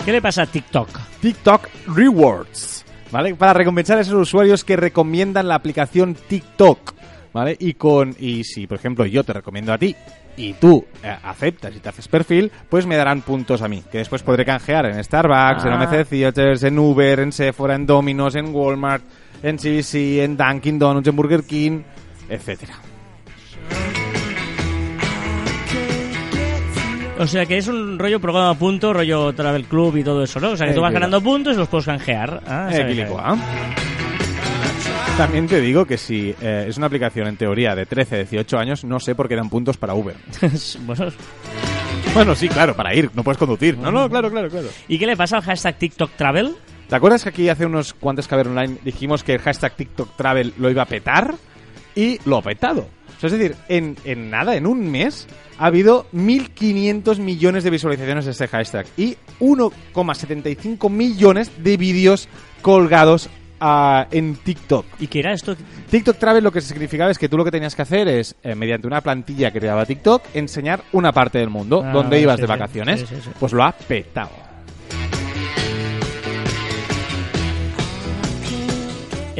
¿Qué le pasa a TikTok? TikTok Rewards, ¿vale? Para recompensar a esos usuarios que recomiendan la aplicación TikTok, ¿vale? Y con y si, por ejemplo, yo te recomiendo a ti y tú eh, aceptas y te haces perfil, pues me darán puntos a mí, que después podré canjear en Starbucks, en Ah. AMC Theaters, en Uber, en Sephora, en Domino's, en Walmart, en CBC, en Dunkin' Donuts, en Burger King, etcétera. O sea que es un rollo programa a punto, rollo Travel Club y todo eso, ¿no? O sea que tú vas Eh, ganando puntos y los puedes canjear. Ah, Eh. ¿ah? También te digo que si eh, es una aplicación en teoría de 13, 18 años, no sé por qué dan puntos para Uber. Bueno, Bueno, sí, claro, para ir, no puedes conducir. No, no, claro, claro, claro. ¿Y qué le pasa al hashtag TikTok Travel? ¿Te acuerdas que aquí hace unos cuantos Caber Online dijimos que el hashtag TikTok Travel lo iba a petar? Y lo ha petado. Sea, es decir, en, en nada, en un mes, ha habido 1.500 millones de visualizaciones de este hashtag y 1,75 millones de vídeos colgados ah, en TikTok. ¿Y qué era esto? TikTok Travel lo que significaba es que tú lo que tenías que hacer es, eh, mediante una plantilla que te daba TikTok, enseñar una parte del mundo Ah, donde ibas sí, de vacaciones. Sí, sí, sí. Pues lo ha petado.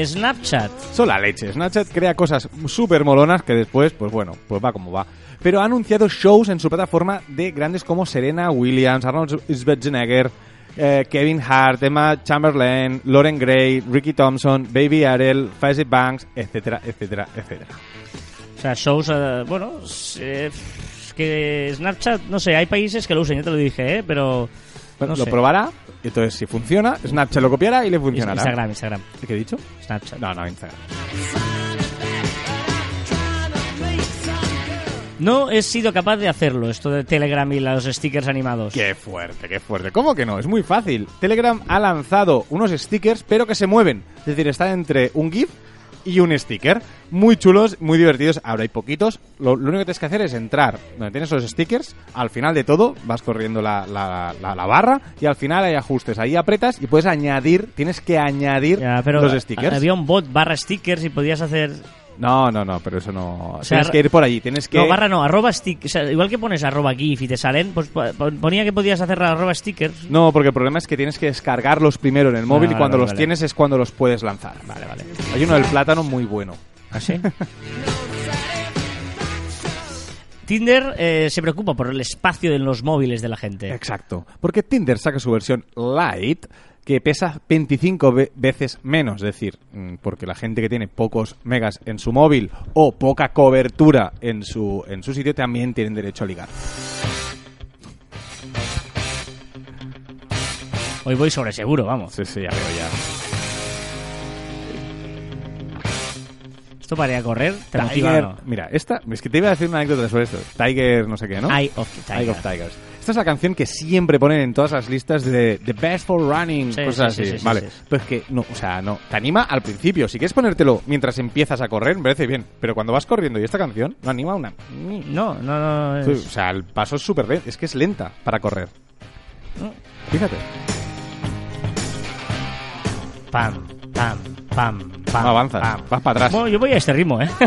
Snapchat. Son la leche. Snapchat crea cosas súper molonas que después, pues bueno, pues va como va. Pero ha anunciado shows en su plataforma de grandes como Serena Williams, Arnold Schwarzenegger, eh, Kevin Hart, Emma Chamberlain, Lauren Gray, Ricky Thompson, Baby Ariel, Faizy Banks, etcétera, etcétera, etcétera. O sea, shows, eh, bueno, eh, que Snapchat, no sé, hay países que lo usan, ya te lo dije, ¿eh? Pero... No lo sé. probará, y entonces si funciona, Snapchat lo copiará y le funcionará. Instagram, Instagram, ¿Qué he dicho? Snapchat. No, no, Instagram. No he sido capaz de hacerlo, esto de Telegram y los stickers animados. Qué fuerte, qué fuerte. ¿Cómo que no? Es muy fácil. Telegram ha lanzado unos stickers, pero que se mueven. Es decir, están entre un GIF y un sticker. Muy chulos, muy divertidos. Ahora hay poquitos. Lo, lo único que tienes que hacer es entrar donde tienes los stickers. Al final de todo, vas corriendo la, la- la- la barra y al final hay ajustes. Ahí apretas y puedes añadir, tienes que añadir Ya, pero los stickers. había un bot barra stickers y podías hacer... No, no, no, pero eso no. sea, tienes que ir por allí, tienes que. No, barra no, arroba stick. O sea, igual que pones arroba GIF y te salen, pues po- ponía que podías hacer arroba stickers. No, porque el problema es que tienes que descargarlos primero en el móvil Ah, y cuando vale, los vale. tienes es cuando los puedes lanzar. Vale, vale. Hay uno del plátano muy bueno. ¿Así? Tinder eh, se preocupa por el espacio en los móviles de la gente. Exacto. Porque Tinder saca su versión light que pesa 25 ve- veces menos. Es decir, mm, porque la gente que tiene pocos megas en su móvil o poca cobertura en su, en su sitio también tienen derecho a ligar. Hoy voy sobre seguro, vamos. Sí, sí, ya veo ya. Esto para ir a correr, te motiva Tiger, no. mira, esta, es que te iba a decir una anécdota sobre esto. Tiger, no sé qué, ¿no? Eye of the Eye Tiger. of Tigers. Esta es la canción que siempre ponen en todas las listas de The Best for Running, Sí, cosas sí, sí, así. sí, vale, sí, sí. pero es que no, o sea, no, te anima al principio. Si quieres ponértelo mientras empiezas a correr, me parece bien. Pero cuando vas corriendo y esta canción no anima una. No, no, no. Es- O sea, el paso es súper lento, es que es lenta para correr. Fíjate, Pam, pam, pam, pam. no avanzas, pam. vas para atrás. Bueno, yo voy a este ritmo, ¿eh?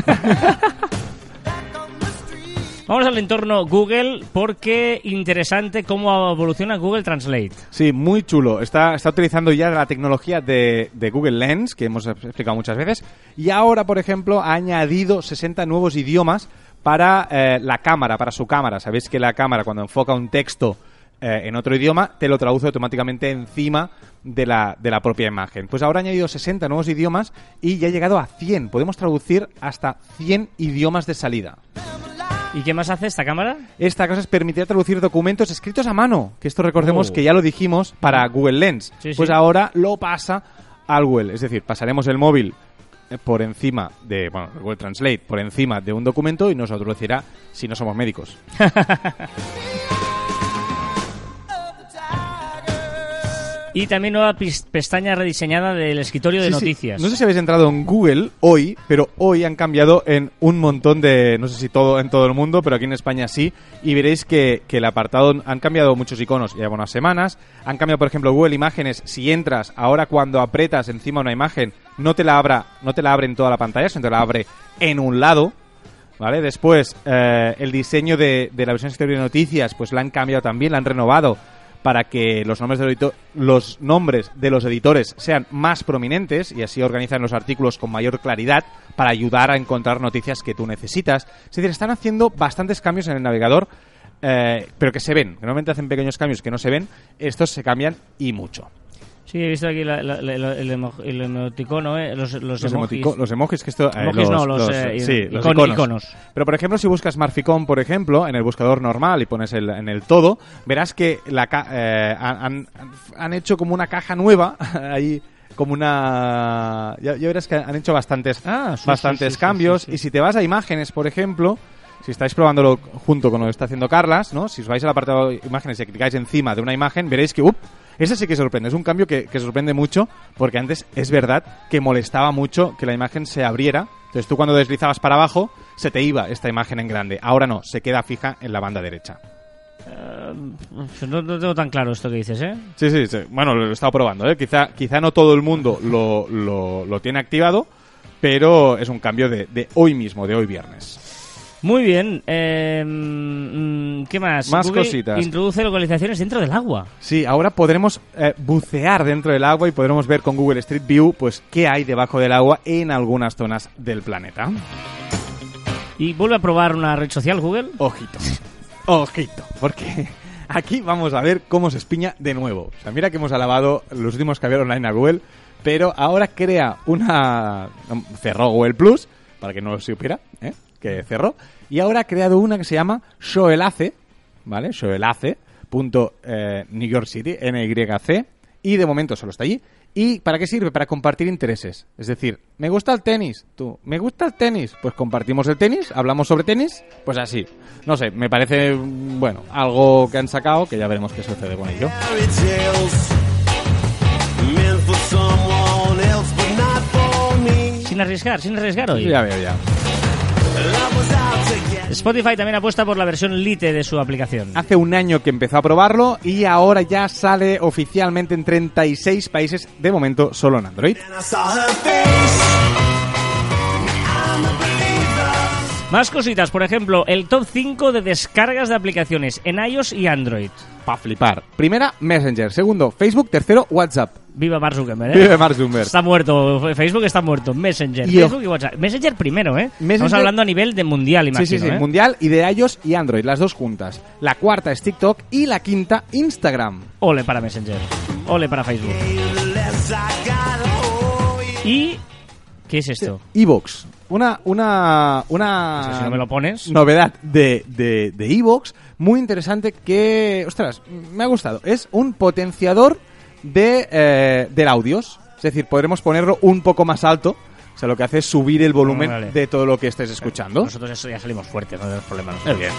Vamos al entorno Google porque interesante cómo evoluciona Google Translate. Sí, muy chulo. Está, está utilizando ya la tecnología de, Google Lens, que hemos explicado muchas veces, y ahora, por ejemplo, ha añadido 60 nuevos idiomas para eh, la cámara, para su cámara. Sabéis que la cámara, cuando enfoca un texto eh, en otro idioma, te lo traduce automáticamente encima de la, de la propia imagen. Pues ahora ha añadido 60 nuevos idiomas y ya ha llegado a 100. Podemos traducir hasta 100 idiomas de salida. ¿Y qué más hace esta cámara? Esta cosa es permitir traducir documentos escritos a mano, que esto recordemos Oh. que ya lo dijimos para Google Lens. Sí, pues sí. ahora lo pasa al Google, es decir, pasaremos el móvil eh, por encima de, bueno, Google Translate por encima de un documento y nos lo traducirá si no somos médicos. Y también nueva pestaña rediseñada del escritorio de Sí, sí. noticias. No sé si habéis entrado en Google hoy, pero hoy han cambiado en un montón de, no sé si todo en todo el mundo, pero aquí en España sí, y veréis que, que el apartado han cambiado muchos iconos, ya lleva unas semanas, han cambiado por ejemplo Google Imágenes, si entras, ahora cuando apretas encima una imagen, no te la abra, no te la abre en toda la pantalla, sino te la abre en un lado, ¿Vale? Después, eh, el diseño de, de la versión exterior de noticias, pues la han cambiado también, la han renovado para que los nombres, de los nombres de los editores sean más prominentes y así organizan los artículos con mayor claridad para ayudar a encontrar noticias que tú necesitas. Es decir, están haciendo bastantes cambios en el navegador, eh, pero que se ven. Normalmente hacen pequeños cambios que no se ven, estos se cambian y mucho. Sí, he visto aquí la- la- la- el, emo- el emoticono, ¿eh? los, los, Los, emojis. emotico- los emojis que esto... eh, Emojis no, los, eh, sí, iconos. iconos. Pero por ejemplo, si buscas Marficom, por ejemplo, en el buscador normal y pones el, en el todo, verás que la eh, han, han- hecho como una caja nueva ahí como una ya, ya verás que han hecho bastantes Ah, sí, bastantes sí, sí, cambios y si te vas a imágenes por ejemplo si estáis probándolo junto con lo que está haciendo Carlas, ¿no? Si os vais al apartado de imágenes y clicáis encima de una imagen, veréis que, ¡up! Ese sí que sorprende. Es un cambio que, que sorprende mucho porque antes es verdad que molestaba mucho que la imagen se abriera. Entonces tú cuando deslizabas para abajo se te iba esta imagen en grande. Ahora no, se queda fija en la banda derecha. No, no tengo tan claro esto que dices, ¿eh? Sí, sí, sí. Bueno, lo he estado probando, ¿eh? Quizá, quizá no todo el mundo lo, lo, lo tiene activado, pero es un cambio de, de hoy mismo, de hoy viernes. Muy bien. eh, mm, ¿Qué más? Más Google cositas. Introduce localizaciones dentro del agua. Sí, ahora podremos eh, bucear dentro del agua y podremos ver con Google Street View pues qué hay debajo del agua en algunas zonas del planeta. Y vuelve a probar una red social, Google. Ojito. Ojito, porque aquí vamos a ver cómo se espiña de nuevo. O sea, mira que hemos alabado los últimos que había online a Google, pero ahora crea una... Cerró Google Plus, para que no lo supiera, ¿eh? Que cerró, y ahora ha creado una que se llama Shoelace, ¿vale? Shoelace, punto, eh, New York City, NYC, y de momento solo está allí. ¿Y para qué sirve? Para compartir intereses. Es decir, me gusta el tenis, tú, me gusta el tenis, pues compartimos el tenis, hablamos sobre tenis, pues así. No sé, me parece, bueno, algo que han sacado, que ya veremos qué sucede con ello. Sin arriesgar, sin arriesgar hoy. Ya veo, ya. Spotify también apuesta por la versión Lite de su aplicación. Hace un año que empezó a probarlo y ahora ya sale oficialmente en 36 países, de momento solo en Android. Más cositas, por ejemplo, el top 5 de descargas de aplicaciones en iOS y Android. Pa' flipar. Primera, Messenger. Segundo, Facebook. Tercero, WhatsApp. Viva Mark Zuckerberg, ¿eh? Vive Mark Zuckerberg. Está muerto, Facebook está muerto. Messenger, Y Facebook y WhatsApp. Messenger primero, ¿eh? Estamos hablando a nivel de mundial, Sí, imagino, sí, sí. ¿eh? Mundial y de iOS y Android, las dos juntas. La cuarta es TikTok y la quinta, Instagram. Ole para Messenger. Ole para Facebook. ¿Y qué es esto? Evox. Una, una, una Pues si no me lo pones. novedad de, de, de Evox muy interesante que, ostras, me ha gustado. Es un potenciador de, eh, del audios. Es decir, podremos ponerlo un poco más alto. O sea, lo que hace es subir el volumen Vale. de todo lo que estés escuchando. Nosotros eso ya salimos fuertes, no tenemos problemas. Evidente.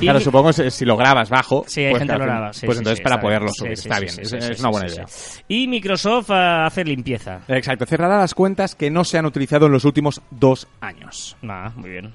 Y Claro, supongo que si lo grabas bajo, Sí, hay pues, gente lo graba. sí, pues sí, entonces sí, para poderlo bien. subir. Sí, está sí, bien, sí, es, es una buena sí, idea. sí. Y Microsoft hace limpieza. Exacto, cerrará las cuentas que no se han utilizado en los últimos dos años. Ah, muy bien.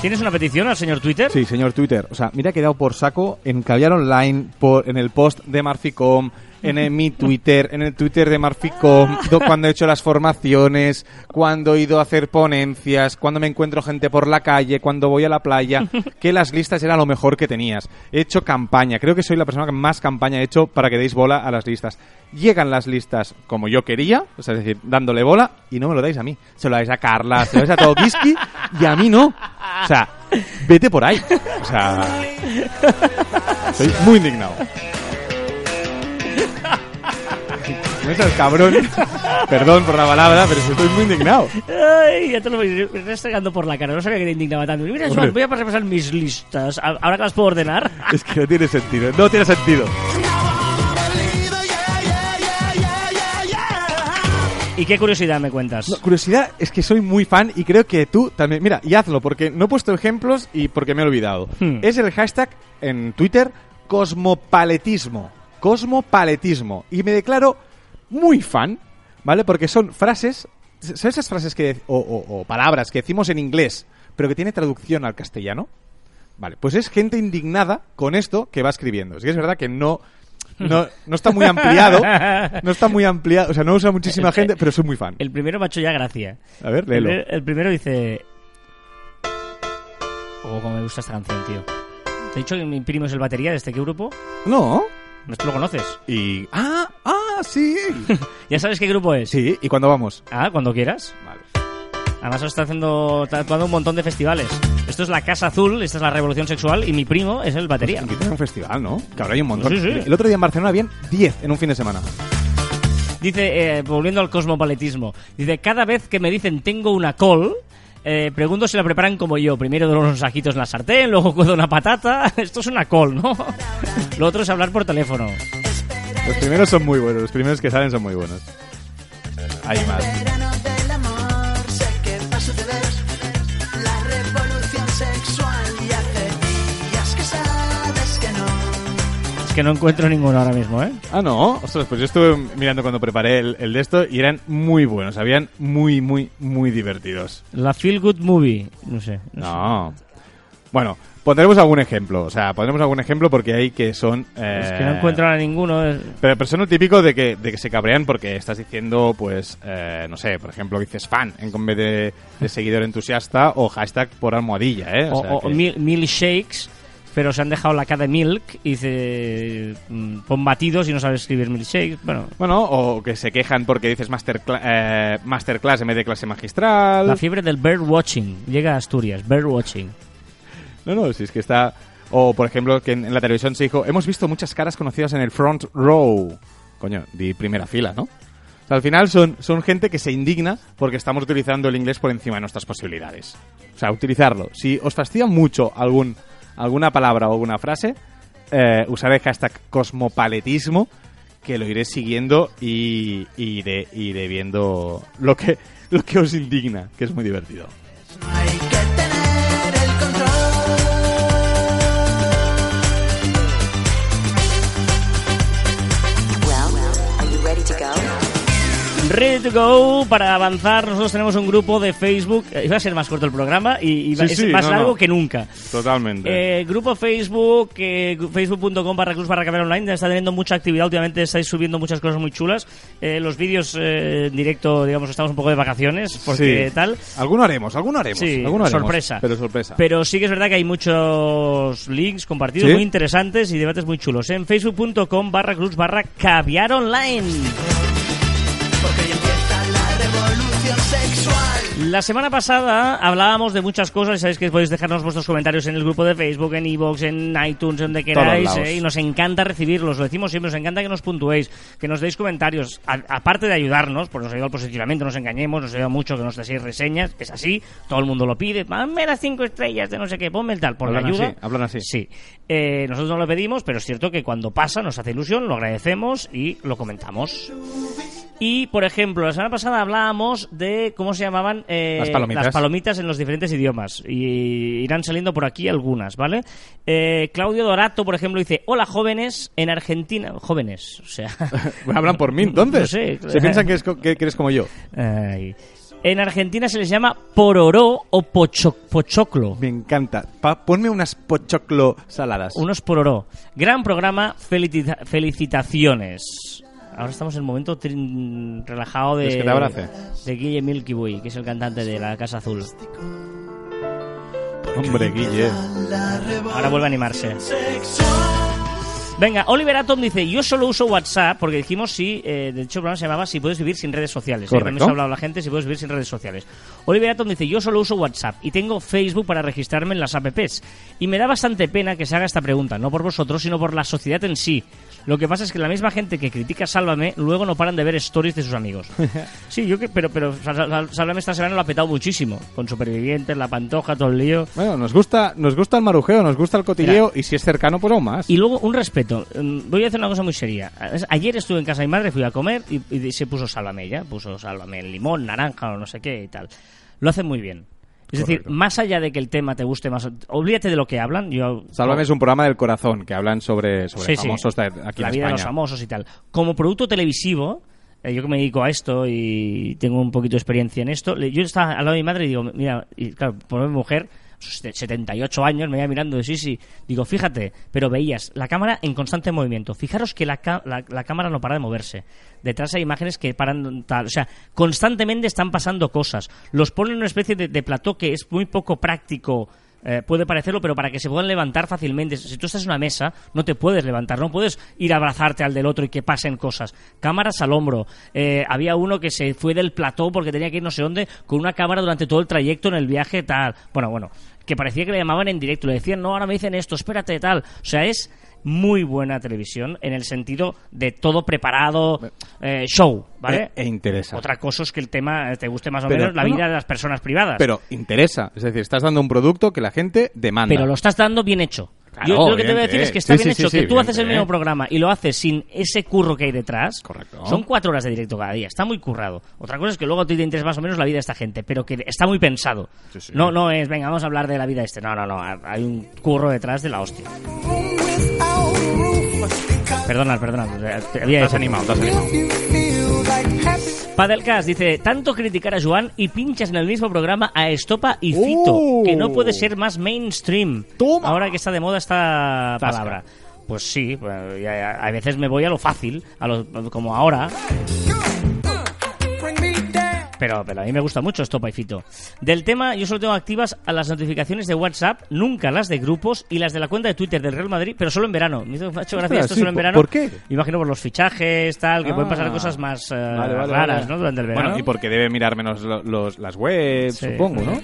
¿Tienes una petición al señor Twitter? Sí, señor Twitter. O sea, mira que he dado por saco en Caviar Online, por, en el post de Marficom, en mi Twitter, en el Twitter de Marficom, do- cuando he hecho las formaciones, cuando he ido a hacer ponencias, cuando me encuentro gente por la calle, cuando voy a la playa, que las listas eran lo mejor que tenías. He hecho campaña. Creo que soy la persona que más campaña he hecho para que deis bola a las listas. Llegan las listas como yo quería, o sea, es decir, dándole bola, y no me lo dais a mí. Se lo dais a Carla, se lo dais a Tokiski, y a mí no. O sea, vete por ahí. O soy muy indignado. No seas cabrón. Perdón por la palabra, pero estoy muy indignado. Ay, ya te lo voy me estás estregando por la cara. No sabía que te indignaba tanto. Mira, voy a repasar mis listas. Ahora que las puedo ordenar. Es que no tiene sentido. No tiene sentido. ¿Y qué curiosidad me cuentas? No, curiosidad es que soy muy fan y creo que tú también. Mira, y hazlo, porque no he puesto ejemplos y porque me he olvidado. Hmm. Es el hashtag en Twitter cosmopaletismo. Cosmopaletismo. Y me declaro muy fan, ¿vale? Porque son frases. ¿Sabes esas frases que. O, o- o palabras que decimos en inglés, pero que tiene traducción al castellano? Vale, pues es gente indignada con esto que va escribiendo. Es que es verdad que no. No, no está muy ampliado. No está muy ampliado. O sea, no usa muchísima gente, pero soy muy fan. El primero me ha hecho ya gracia. A ver, El, léelo. el primero dice... Oh, cómo me gusta esta canción, tío. ¿Te he dicho que mi primo es el batería de este grupo? No. ¿No tú lo conoces? Y. ¡Ah! ¡Ah! ¡Sí! ¿Ya sabes qué grupo es? sí, ¿y cuándo vamos? Ah, cuando quieras. Vale. Además está haciendo, está actuando un montón de festivales. Esto es la Casa Azul, esta es la Revolución Sexual y mi primo es el batería. Invitan a un festival, ¿no? Que ahora hay un montón. Sí, sí. El otro día en Barcelona habían 10 en un fin de semana. Dice, eh, volviendo al cosmopaletismo, dice, cada vez que me dicen tengo una col, eh, pregunto si la preparan como yo. Primero doy unos saquitos en la sartén, luego cuezo una patata. Esto es una col, ¿no? Lo otro es hablar por teléfono. Los primeros son muy buenos. Los primeros que salen son muy buenos. Hay más. Es que no encuentro ninguno ahora mismo, ¿eh? Ah, no. Ostras, pues yo estuve mirando cuando preparé el, el de esto y eran muy buenos. Habían muy, muy, muy divertidos. La Feel Good Movie. No sé. no sé. No. Bueno, pondremos algún ejemplo. O sea, pondremos algún ejemplo porque hay que son. eh, Es que no encuentro ahora ninguno. es- Pero, pero son el típico de que, de que se cabrean porque estás diciendo, pues, eh, no sé, por ejemplo, dices fan en vez de, de seguidor entusiasta o hashtag por almohadilla, ¿eh? O, sea o que- mil- milkshakes, pero se han dejado la K de milk y dice mm, pon batidos y no sabes escribir milkshakes. Bueno, Bueno, o que se quejan porque dices mastercla- eh, masterclass en vez de clase magistral. la fiebre del bird watching. Llega a Asturias, bird watching. No, no, si es que está... O, por ejemplo, que en, la televisión se dijo, hemos visto muchas caras conocidas en el front row. Coño, di primera fila, ¿no? O sea, al final son, son gente que se indigna porque estamos utilizando el inglés por encima de nuestras posibilidades. O sea, utilizarlo. Si os fastidia mucho algún, alguna palabra o alguna frase, eh, usar el hashtag cosmopaletismo, que lo iré siguiendo y, y iré, iré viendo lo que, lo que os indigna, que es muy divertido. Ready to go para avanzar. Nosotros tenemos un grupo de Facebook. eh, Iba a ser más corto el programa y, y Sí, es sí, más no, largo no. que nunca. Totalmente. Eh, grupo Facebook, eh, facebook.com barra cruz barra Caber online, está teniendo mucha actividad. Últimamente estáis subiendo muchas cosas muy chulas. Eh, los vídeos eh, en directo, digamos, estamos un poco de vacaciones, porque Sí. tal. Alguno haremos, alguno haremos. Sí, alguno haremos, sorpresa. Pero sorpresa. Pero sí que es verdad que hay muchos links compartidos muy interesantes y debates muy chulos. En facebook.com barra cruz barra caviar online. La semana pasada hablábamos de muchas cosas y sabéis que podéis dejarnos vuestros comentarios en el grupo de Facebook, en iVoox, en iTunes, donde queráis. ¿eh? Y nos encanta recibirlos, lo decimos siempre, nos encanta que nos puntuéis, que nos deis comentarios. A- aparte de ayudarnos, porque nos ayuda el posicionamiento, no nos engañemos, nos ayuda mucho que nos deis reseñas, es así, todo el mundo lo pide. Ponme las cinco estrellas de no sé qué, ponme el tal, por la ayuda. así, hablan así. Sí. Eh, nosotros no lo pedimos, pero es cierto que cuando pasa nos hace ilusión, lo agradecemos y lo comentamos. Y, por ejemplo, la semana pasada hablábamos de cómo se llamaban eh, Las palomitas. palomitas en los diferentes idiomas. Y irán saliendo por aquí algunas, ¿vale? Eh, Claudio Dorato, por ejemplo, dice: Hola, jóvenes, en Argentina. Jóvenes, o sea. Hablan por mí, entonces. No sé. Se piensan que, es co- que- que eres como yo. Ay. En Argentina se les llama pororó o pocho- pochoclo. Me encanta. Pa- ponme unas pochoclo saladas. Unos pororó. Gran programa, felicita- felicitaciones. Ahora estamos en el momento trin- relajado de, ¿Quieres que te abrace? de Guille Milky Way, que es el cantante de la Casa Azul. Hombre, Guille. Ahora vuelve a animarse. Venga, Oliver Atom dice, yo solo uso WhatsApp, porque dijimos si, eh, de hecho el programa se llamaba Si puedes vivir sin redes sociales. ¿eh? Correcto. También se ha hablado la gente si puedes vivir sin redes sociales. Oliver Atom dice, yo solo uso WhatsApp y tengo Facebook para registrarme en las apps. Y me da bastante pena que se haga esta pregunta, no por vosotros, sino por la sociedad en sí. Lo que pasa es que la misma gente que critica Sálvame luego no paran de ver stories de sus amigos. Sí, yo que, pero, pero Sálvame esta semana lo ha petado muchísimo. Con Supervivientes, La Pantoja, todo el lío. Bueno, nos gusta, nos gusta el marujeo, nos gusta el cotilleo y si es cercano, pues aún más. Y luego, un respeto. Mm, Voy a hacer una cosa muy seria. Ayer estuve en casa de mi madre, fui a comer y, y se puso sálvame ella. Puso sálvame en limón, naranja o no sé qué y tal. Lo hace muy bien. Es decir, más allá de que el tema te guste más, olvídate de lo que hablan. Yo, Sálvame es un programa del corazón que hablan sobre, sobre Sí, sí. famosos de aquí la en vida de los famosos y tal. Como producto televisivo, eh, yo que me dedico a esto y tengo un poquito de experiencia en esto, yo estaba al lado de mi madre y digo, mira, y claro, por mi mujer, sus 78 años, me iba mirando, sí, sí, digo, fíjate, pero veías la cámara en constante movimiento. Fijaros que la, la cámara no para de moverse. Detrás hay imágenes que paran tal, o sea, constantemente están pasando cosas. Los ponen en una especie de, de plató que es muy poco práctico eh, puede parecerlo, pero para que se puedan levantar fácilmente. Si tú estás en una mesa, no te puedes levantar, no puedes ir a abrazarte al del otro y que pasen cosas. Cámaras al hombro. Eh, había uno que se fue del plató porque tenía que ir no sé dónde con una cámara durante todo el trayecto en el viaje, tal. Bueno, bueno, que parecía que le llamaban en directo, le decían, no, ahora me dicen esto, espérate, tal. O sea, es muy buena televisión en el sentido de todo preparado, eh, show, ¿vale? E, e interesa. Otra cosa es que el tema eh, te guste más o Pero, menos la vida de las personas privadas. Pero interesa. Es decir, estás dando un producto que la gente demanda. Pero lo estás dando bien hecho. Claro, Yo lo que te voy a decir es que está Sí, bien sí, hecho. sí, que tú haces el mismo programa y lo haces sin ese curro que hay detrás. Correcto. Son cuatro horas de directo cada día. Está muy currado. Otra cosa es que luego a ti te interesa más o menos la vida de esta gente, pero que está muy pensado. No, no es, venga, vamos a hablar de la vida de este. No, no, no. Hay un curro detrás de la hostia. Perdona, perdona. Te había Te has hecho- animado, te has animado. Padelcast dice, tanto criticar a Joan y pinchas en el mismo programa a Estopa y Fito, ¡Oh! que no puede ser más mainstream. Toma. Ahora que está de moda esta palabra. Pues sí, pues, ya- ya- a veces me voy a lo fácil, a lo, como ahora. Pero, pero a mí me gusta mucho Estopa y Fito. Del tema, yo solo tengo activas a las notificaciones de WhatsApp, nunca las de grupos y las de la cuenta de Twitter del Real Madrid, pero solo en verano. Me hizo hecho gracia Ostras, esto sí, solo en ¿por- verano. por qué? Imagino por los fichajes, tal, que pueden pasar Ah. cosas más eh, Vale, vale, raras, vale. ¿no? Durante el verano. Bueno, y porque debe mirar menos lo- los, las webs, Sí. supongo, ¿no?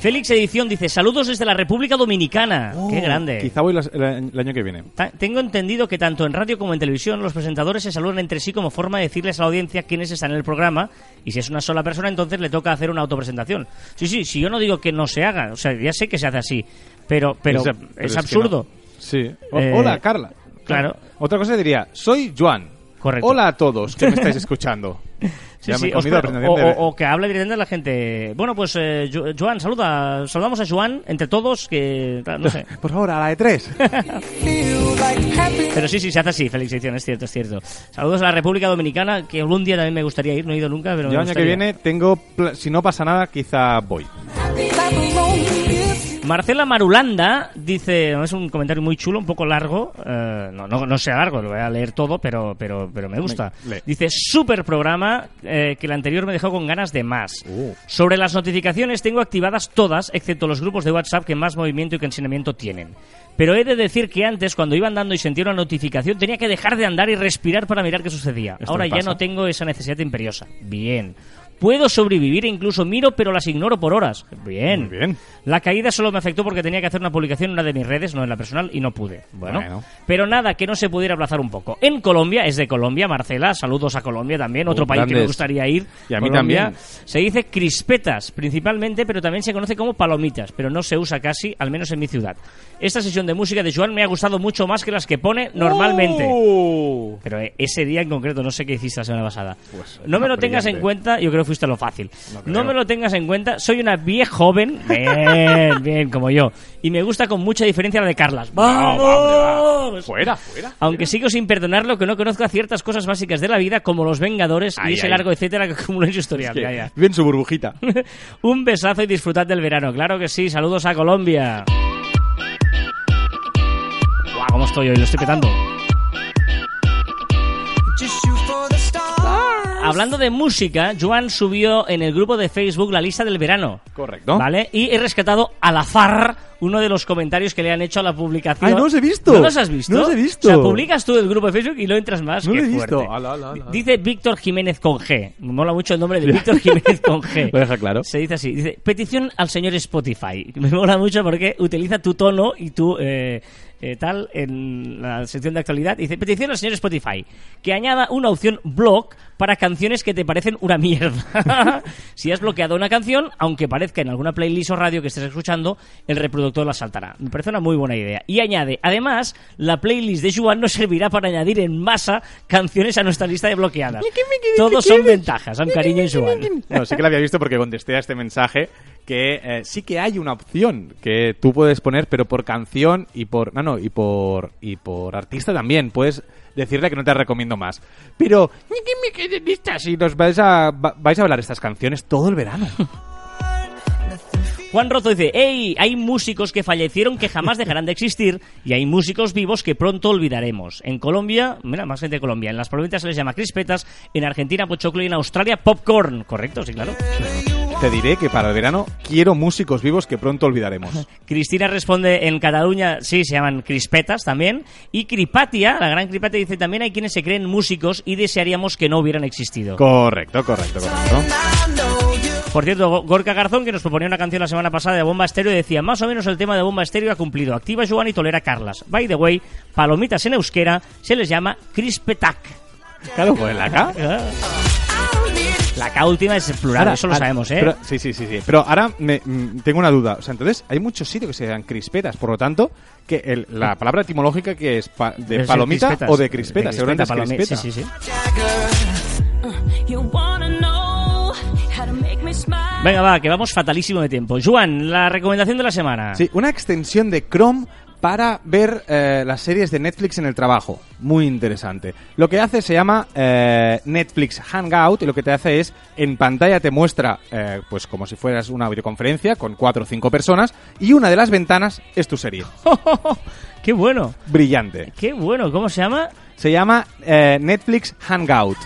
Félix Edición dice, saludos desde la República Dominicana. ¡Qué grande! Oh, Quizá voy las- el, año- el año que viene. Ta- Tengo entendido que tanto en radio como en televisión los presentadores se saludan entre sí como forma de decirles a la audiencia quiénes están en el programa y si es una sola persona entonces le toca hacer una autopresentación. Sí, sí, si yo no digo que no se haga, o sea, ya sé que se hace así, pero, pero Es- pero absurdo. no. Sí. O- Eh, Hola, Carla. claro. Otra cosa diría, soy Joan. Correcto. Hola a todos que me estáis escuchando. Sí, sí, os- o, presentación de- o- o que hable directamente la gente. Bueno, pues eh, Jo- Joan, saluda, saludamos a Joan entre todos, que tal, no sé. Por favor, a la de tres. Pero sí, sí, se hace así, Félix Edición, es cierto, es cierto. Saludos a la República Dominicana, que algún día también me gustaría ir, no he ido nunca, pero Yo el año que viene tengo, si no pasa nada, quizá voy. Marcela Marulanda dice, es un comentario muy chulo, un poco largo, eh, no, no, no sea largo, lo voy a leer todo, pero, pero, pero me gusta. Me-. Dice, super programa eh, que el anterior me dejó con ganas de más. Uh. Sobre las notificaciones tengo activadas todas, excepto los grupos de WhatsApp que más movimiento y cansinamiento tienen. Pero he de decir que antes, cuando iba andando y sentía una notificación, tenía que dejar de andar y respirar para mirar qué sucedía. Esto Ahora ya no tengo esa necesidad imperiosa. Bien. Puedo sobrevivir e incluso miro, pero las ignoro por horas. Bien. Muy bien. La caída solo me afectó porque tenía que hacer una publicación en una de mis redes, no en la personal, y no pude. Bueno, Bueno. pero nada, que no se pudiera aplazar un poco. En Colombia, es de Colombia, Marcela, saludos a Colombia también, otro Uh, país que me gustaría ir. Y a mí Colombia. también. Se dice crispetas, principalmente, pero también se conoce como palomitas, pero no se usa casi, al menos en mi ciudad. Esta sesión de música de Joan me ha gustado mucho más que las que pone normalmente. ¡Oh! Pero eh, ese día en concreto, no sé qué hiciste la semana pasada. Pues, no me lo tengas en cuenta, yo creo que fuiste a lo fácil. No me lo tengas en cuenta, soy una vieja joven, bien, bien, como yo. Y me gusta con mucha diferencia la de Carlas. ¡Vamos! Fuera, fuera. Aunque sigo sin perdonarlo que no conozca ciertas cosas básicas de la vida, como los Vengadores Ay, y ese ay. largo etcétera que acumula en su historial. Que Ya, ya. Vive en su burbujita. Un besazo y disfrutad del verano. Claro que sí, saludos a Colombia. Guau, ¿cómo estoy hoy? Lo estoy petando. Hablando de música, Joan subió en el grupo de Facebook la lista del verano. Correcto. ¿Vale? Y he rescatado al azar uno de los comentarios que le han hecho a la publicación. Ay, no los he visto. ¿No los has visto? No los he visto. O sea, publicas tú el grupo de Facebook y no entras más. No Qué lo he visto. fuerte. Ala, ala, ala. Dice Víctor Jiménez con G. Me mola mucho el nombre de Víctor Jiménez con G. Lo deja claro. Se dice así. Dice, petición al señor Spotify. Me mola mucho porque utiliza tu tono y tu... eh, eh, tal, en la sección de actualidad. Dice, petición al señor Spotify, que añada una opción blog para canciones que te parecen una mierda. si has bloqueado una canción, aunque parezca en alguna playlist o radio que estés escuchando, el reproductor la saltará. Me parece una muy buena idea. Y añade, además, la playlist de Juan nos servirá para añadir en masa canciones a nuestra lista de bloqueadas. Todos son ventajas, son cariño y Juan. No, sí que lo había visto porque contesté a este mensaje que eh, sí que hay una opción que tú puedes poner, pero por canción y por no, y por y por artista también puedes decirle que no te recomiendo más. Pero y nos vais a va- vais a hablar estas canciones todo el verano. Juan Rozo dice, hey, hay músicos que fallecieron que jamás dejarán de existir y hay músicos vivos que pronto olvidaremos. En Colombia, mira, más gente de Colombia, en las provincias se les llama crispetas, en Argentina pochoclo y en Australia popcorn. Correcto, sí, claro. Te diré que para el verano quiero músicos vivos que pronto olvidaremos. Cristina responde en Cataluña, sí, se llaman crispetas también. Y Cripatia, la gran Cripatia, dice también hay quienes se creen músicos y desearíamos que no hubieran existido. Correcto, correcto, correcto. Por cierto, Go- Gorka Garzón, que nos proponía una canción la semana pasada de Bomba Estéreo, decía, más o menos el tema de Bomba Estéreo ha cumplido. Activa Joan y tolera Carlas. By the way, palomitas en euskera se les llama crispetac. Claro, pues la K. La K última es plural, Ahora, eso lo ahora- sabemos, ¿eh? pero- sí, sí, sí, sí. Pero ahora me- mm, tengo una duda. O sea, entonces hay muchos sitios que se dan crispetas. Por lo tanto, que el- la palabra etimológica que es pa- de ser palomita o de crispeta. De Seguramente es crispeta. Sí, sí, sí. Smile. Venga, va, que vamos fatalísimo de tiempo. Juan, la recomendación de la semana. Sí, una extensión de Chrome para ver eh, las series de Netflix en el trabajo. Muy interesante. Lo que hace se llama eh, Netflix Hangout y lo que te hace es en pantalla te muestra eh, pues como si fueras una videoconferencia con cuatro o cinco personas y una de las ventanas es tu serie. ¡Qué bueno! Brillante. ¡Qué bueno! ¿Cómo se llama? Se llama Netflix Hangout.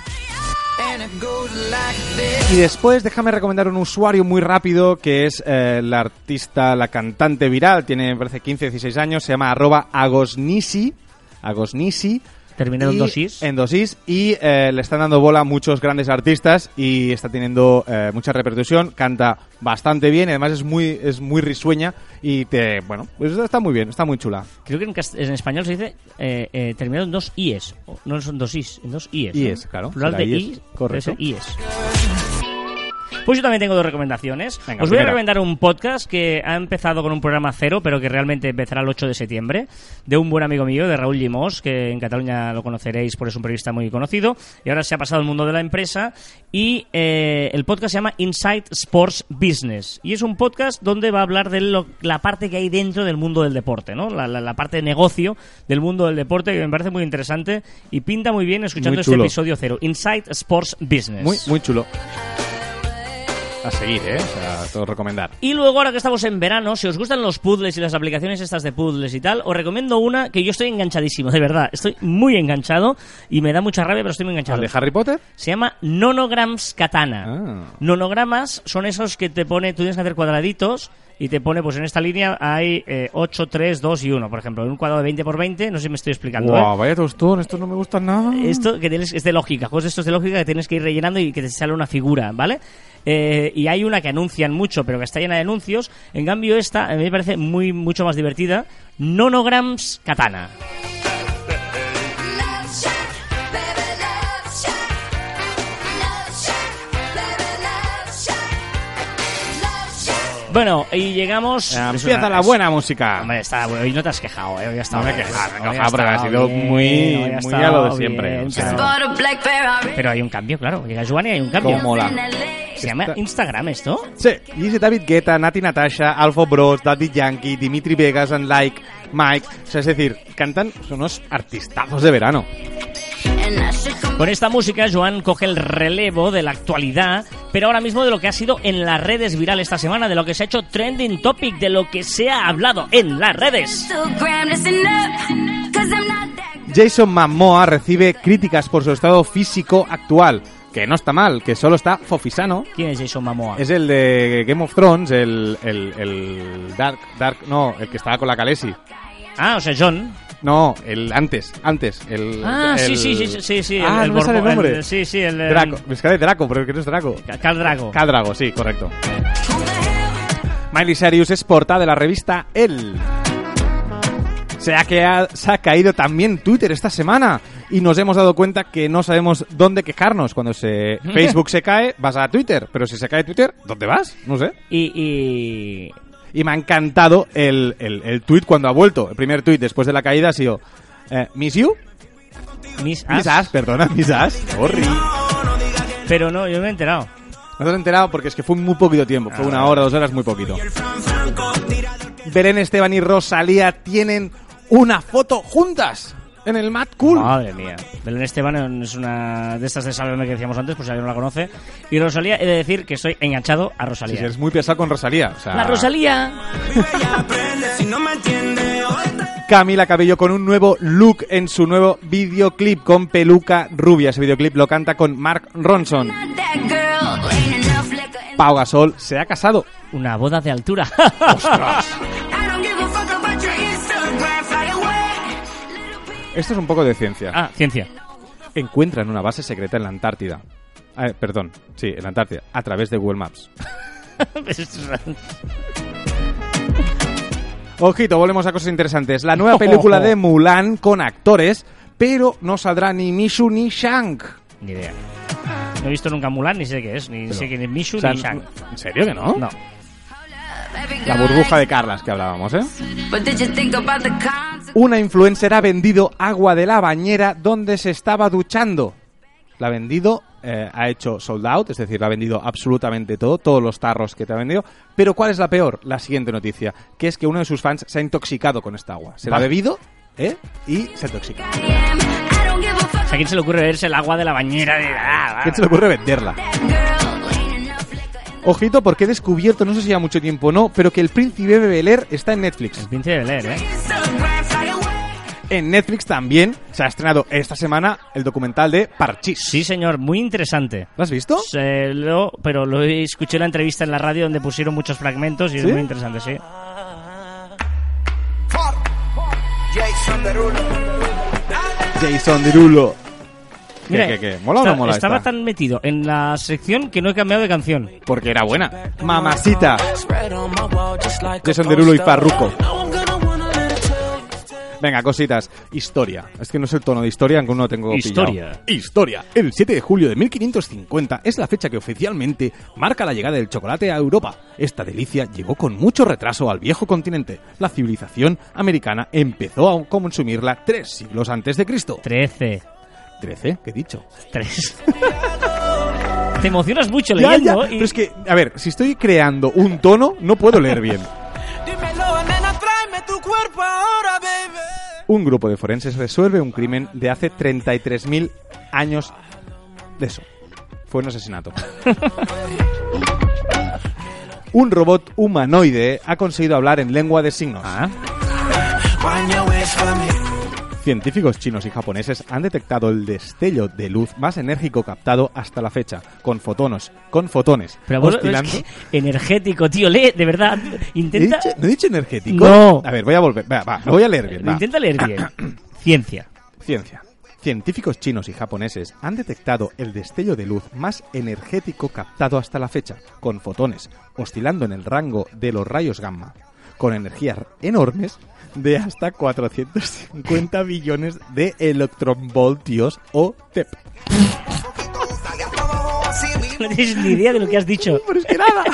Y después déjame recomendar un usuario muy rápido que es eh, la artista, la cantante viral, tiene parece 15, 16 años, se llama arroba agosnisi, agosnisi. Terminado en dosis. En dosis. Y eh, le están dando bola a muchos grandes artistas y está teniendo eh, mucha repercusión. Canta bastante bien, y además es muy, es muy risueña y te, bueno, pues está muy bien, está muy chula. Creo que en, español se dice eh, eh, terminado en dos IES. No son dos IS, en dos IES. ¿no? IES, claro, Plural de IES, I, correcto. IES. Pues yo también tengo dos recomendaciones. Venga, Os voy a recomendar un podcast que ha empezado con un programa cero, pero que realmente empezará el 8 de septiembre, de un buen amigo mío, de Raúl Limós, que en Cataluña lo conoceréis porque es un periodista muy conocido, y ahora se ha pasado al mundo de la empresa, y eh, el podcast se llama Inside Sports Business, y es un podcast donde va a hablar de lo- la parte que hay dentro del mundo del deporte, ¿no? La, la- la parte de negocio del mundo del deporte, que me parece muy interesante, y pinta muy bien escuchando Muy este episodio cero, Inside Sports Business. Muy, muy chulo. A seguir, ¿eh? O sea, todo recomendar. Y luego, ahora que estamos en verano, si os gustan los puzzles y las aplicaciones estas de puzzles y tal, os recomiendo una que yo estoy enganchadísimo, de verdad. Estoy muy enganchado y me da mucha rabia, pero estoy muy enganchado. ¿Al de Harry Potter? Se llama Nonograms Katana. Ah. Nonogramas son esos que te pone, tú tienes que hacer cuadraditos y te pone, pues en esta línea hay eh, 8, 3, 2 y 1, por ejemplo. En un cuadrado de 20 por 20, no sé si me estoy explicando. Guau, ¿eh? vaya tostón, estos no me gustan nada. Esto que tienes es de lógica, juegos de estos de lógica que tienes que ir rellenando y que te sale una figura, ¿vale? Eh, y hay una que anuncian mucho, pero que está llena de anuncios. En cambio, esta a mí me parece muy mucho más divertida. Nonograms Katana. Bueno, y llegamos. Es Empieza una- la buena música. Hombre, está, hoy no te has quejado, ¿eh? Hoy estado No me he quejado, me he ha quejado porque ha estado sido bien, muy- muy a lo de siempre, bien, o sea. pero- hay un cambio, claro. Llega Joan y hay un cambio. Como mola. ¿Se llama Instagram esto? Sí, dice David Guetta, Nati Natasha, Alfo Bros, Daddy Yankee, Dimitri Vegas, and Like, Mike. O sea, es decir, cantan, son unos artistazos de verano. Con esta música, Joan coge el relevo de la actualidad, pero ahora mismo de lo que ha sido en las redes viral esta semana, de lo que se ha hecho trending topic, de lo que se ha hablado en las redes. Jason Momoa recibe críticas por su estado físico actual, que no está mal, que solo está fofisano. ¿Quién es Jason Momoa? Es el de Game of Thrones, el, el, el Dark, Dark, no, el que estaba con la Khaleesi. Ah, o sea, John. No, el antes, antes, el... Ah, sí, el- sí, sí, sí, sí, el- Ah, el no me sale el nombre. el- sí, sí, el- el- Draco, me sale Draco, pero que no es Draco. Cal Drago. Cadrago, sí, correcto. Miley Cyrus es portada de la revista Elle. Se ha, se ha caído también Twitter esta semana y nos hemos dado cuenta que no sabemos dónde quejarnos. Cuando se Facebook se cae, vas a Twitter. Pero si se cae Twitter, ¿dónde vas? No sé. Y, y- Y me ha encantado el, el, el tweet cuando ha vuelto. El primer tweet después de la caída ha sido... eh, ¿Miss you? Miss Miss As, As, perdona, Miss As. Sorry. pero no, yo me he enterado. No te has enterado porque es que fue muy poquito tiempo. Fue una hora, dos horas, muy poquito. Belén Esteban y Rosalía tienen una foto juntas en el Mad Cool. Madre mía. Belén Esteban es una de estas de Sálvame que decíamos antes, pues si alguien no la conoce. Y Rosalía, he de decir que estoy enganchado a Rosalía. sí, eres muy pesado con Rosalía. o sea, La Rosalía. Camila Cabello con un nuevo look en su nuevo videoclip con peluca rubia. Ese videoclip lo canta con Mark Ronson. Pau Gasol se ha casado. Una boda de altura. Esto es un poco de ciencia. ah, ciencia. Encuentran una base secreta en la Antártida. Ah, eh, perdón, sí, en la Antártida, a través de Google Maps. Ojito, volvemos a cosas interesantes. La nueva película de Mulan con actores, pero no saldrá ni Mishu ni Shang. Ni idea. No he visto nunca Mulan, ni sé qué es. Ni sé quién es Mishu O sea, ni Shang. ¿En serio que no? No. La burbuja de Carlas que hablábamos, ¿eh? Una influencer ha vendido agua de la bañera donde se estaba duchando. La ha vendido, eh, ha hecho sold out, es decir, la ha vendido absolutamente todo, todos los tarros que te ha vendido. Pero ¿cuál es la peor? La siguiente noticia, que es que uno de sus fans se ha intoxicado con esta agua. Se la ha bebido, ¿eh? Y se ha intoxicado. O sea, ¿a quién se le ocurre beberse el agua de la bañera? De... Ah, ¿Qué se le ocurre venderla? Ojito, porque he descubierto, no sé si ya mucho tiempo o no, pero que el príncipe de Bel Air está en Netflix. El príncipe de Bel Air, ¿eh? En Netflix también se ha estrenado esta semana el documental de Parchís. Sí, señor, muy interesante. ¿Lo has visto? Se lo- pero lo escuché en la entrevista en la radio donde pusieron muchos fragmentos y es muy interesante, sí. Jason Derulo. Mira, ¿Qué, qué, qué? ¿Mola o no mola Estaba esta? tan metido en la sección que no he cambiado de canción. Porque era buena. Mamacita. Jason Derulo y Farruko. Venga, cositas. Historia. Es que no es el tono de historia, aunque no tengo Historia. pillado. Historia. El 7 de julio de 1550 es la fecha que oficialmente marca la llegada del chocolate a Europa. Esta delicia llegó con mucho retraso al viejo continente. La civilización americana empezó a consumirla tres siglos antes de Cristo. 13. ¿Trece? ¿Qué he dicho? 3. Te emocionas mucho Ya, leyendo. ya, y- Pero es que, a ver, si estoy creando un tono, no puedo leer bien. Un grupo de forenses resuelve un crimen de hace 33.000 años de eso. Fue un asesinato. un robot humanoide ha conseguido hablar en lengua de signos. Ah, Científicos chinos y japoneses han detectado el destello de luz más enérgico captado hasta la fecha, con fotonos, con fotones, pero vos- es que energético, tío, lee, de verdad. ¿He Intenta, dicho- ¿No he dicho energético? No. A ver, voy a volver. Va, va, lo voy a leer bien. va. intenta leer bien. Ciencia. Ciencia. Científicos chinos y japoneses han detectado el destello de luz más energético captado hasta la fecha, con fotones, oscilando en el rango de los rayos gamma, con energías enormes de hasta 450 billones de electronvoltios o TEP. No tienes ni idea de lo que has dicho. Pero es que nada.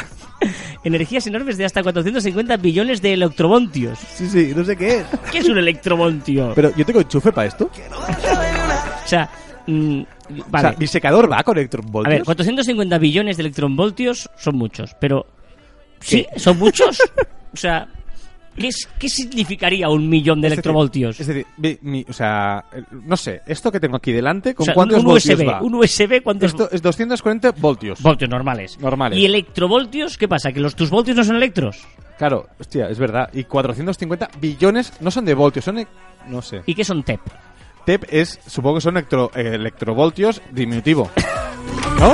Energías enormes de hasta 450 billones de electrovoltios. Sí, sí, no sé qué es. ¿Qué es un electrovoltio? Pero yo tengo enchufe para esto. O sea, mm, vale. O sea, mi secador va con A electronvoltios. ver, 450 billones de electronvoltios son muchos, pero... ¿Sí? ¿Son muchos? o sea, ¿qué, es- qué significaría un millón de Es decir, electrovoltios? Es decir, mi- mi- o sea, el- no sé, esto que tengo aquí delante, ¿con O sea, cuántos un voltios USB, va? un USB, ¿cuántos Esto es 240 voltios. voltios normales? Normales. ¿Y electrovoltios? ¿Qué pasa? ¿Que los tus voltios no son electros? Claro, hostia, es verdad. Y 450 billones no son de voltios, son... e- No sé. ¿Y qué son TEP? TEP es, supongo que son electro- eh, electrovoltios diminutivo. ¿No?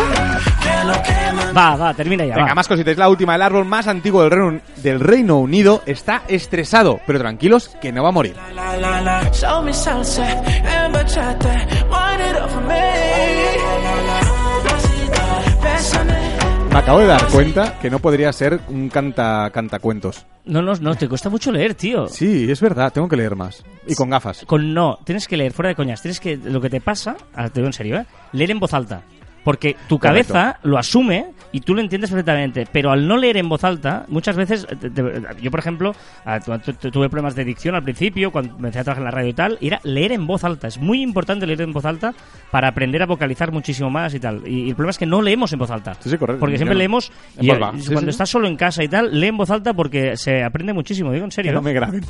Va, va, termina ya. Venga, va. más cositas. Es la última. El árbol más antiguo del Reino, del Reino Unido está estresado. Pero tranquilos, que no va a morir. Me acabo de dar cuenta que no podría ser un canta cantacuentos. No, no, no, te cuesta mucho leer, tío. Sí, es verdad, tengo que leer más. Y con gafas. Con no, tienes que leer fuera de coñas. Tienes que, lo que te pasa, te digo en serio, ¿eh? leer en voz alta. Porque tu Correcto. cabeza lo asume y tú lo entiendes perfectamente. Pero al no leer en voz alta, muchas veces. eh, te- te- Yo, por ejemplo, ah, tu- tu- tu- tuve problemas de dicción al principio, cuando empecé a trabajar en la radio y tal. Y era leer en voz alta. Es muy importante leer en voz alta para aprender a vocalizar muchísimo más y tal. Y, el problema es que no leemos en voz alta. Sí, sí, correcto. Porque siempre no. leemos. En Y. Sí, cuando sí. estás solo en casa y tal, lee en voz alta porque se aprende muchísimo. Digo en serio. Que no ¿eh? me graben.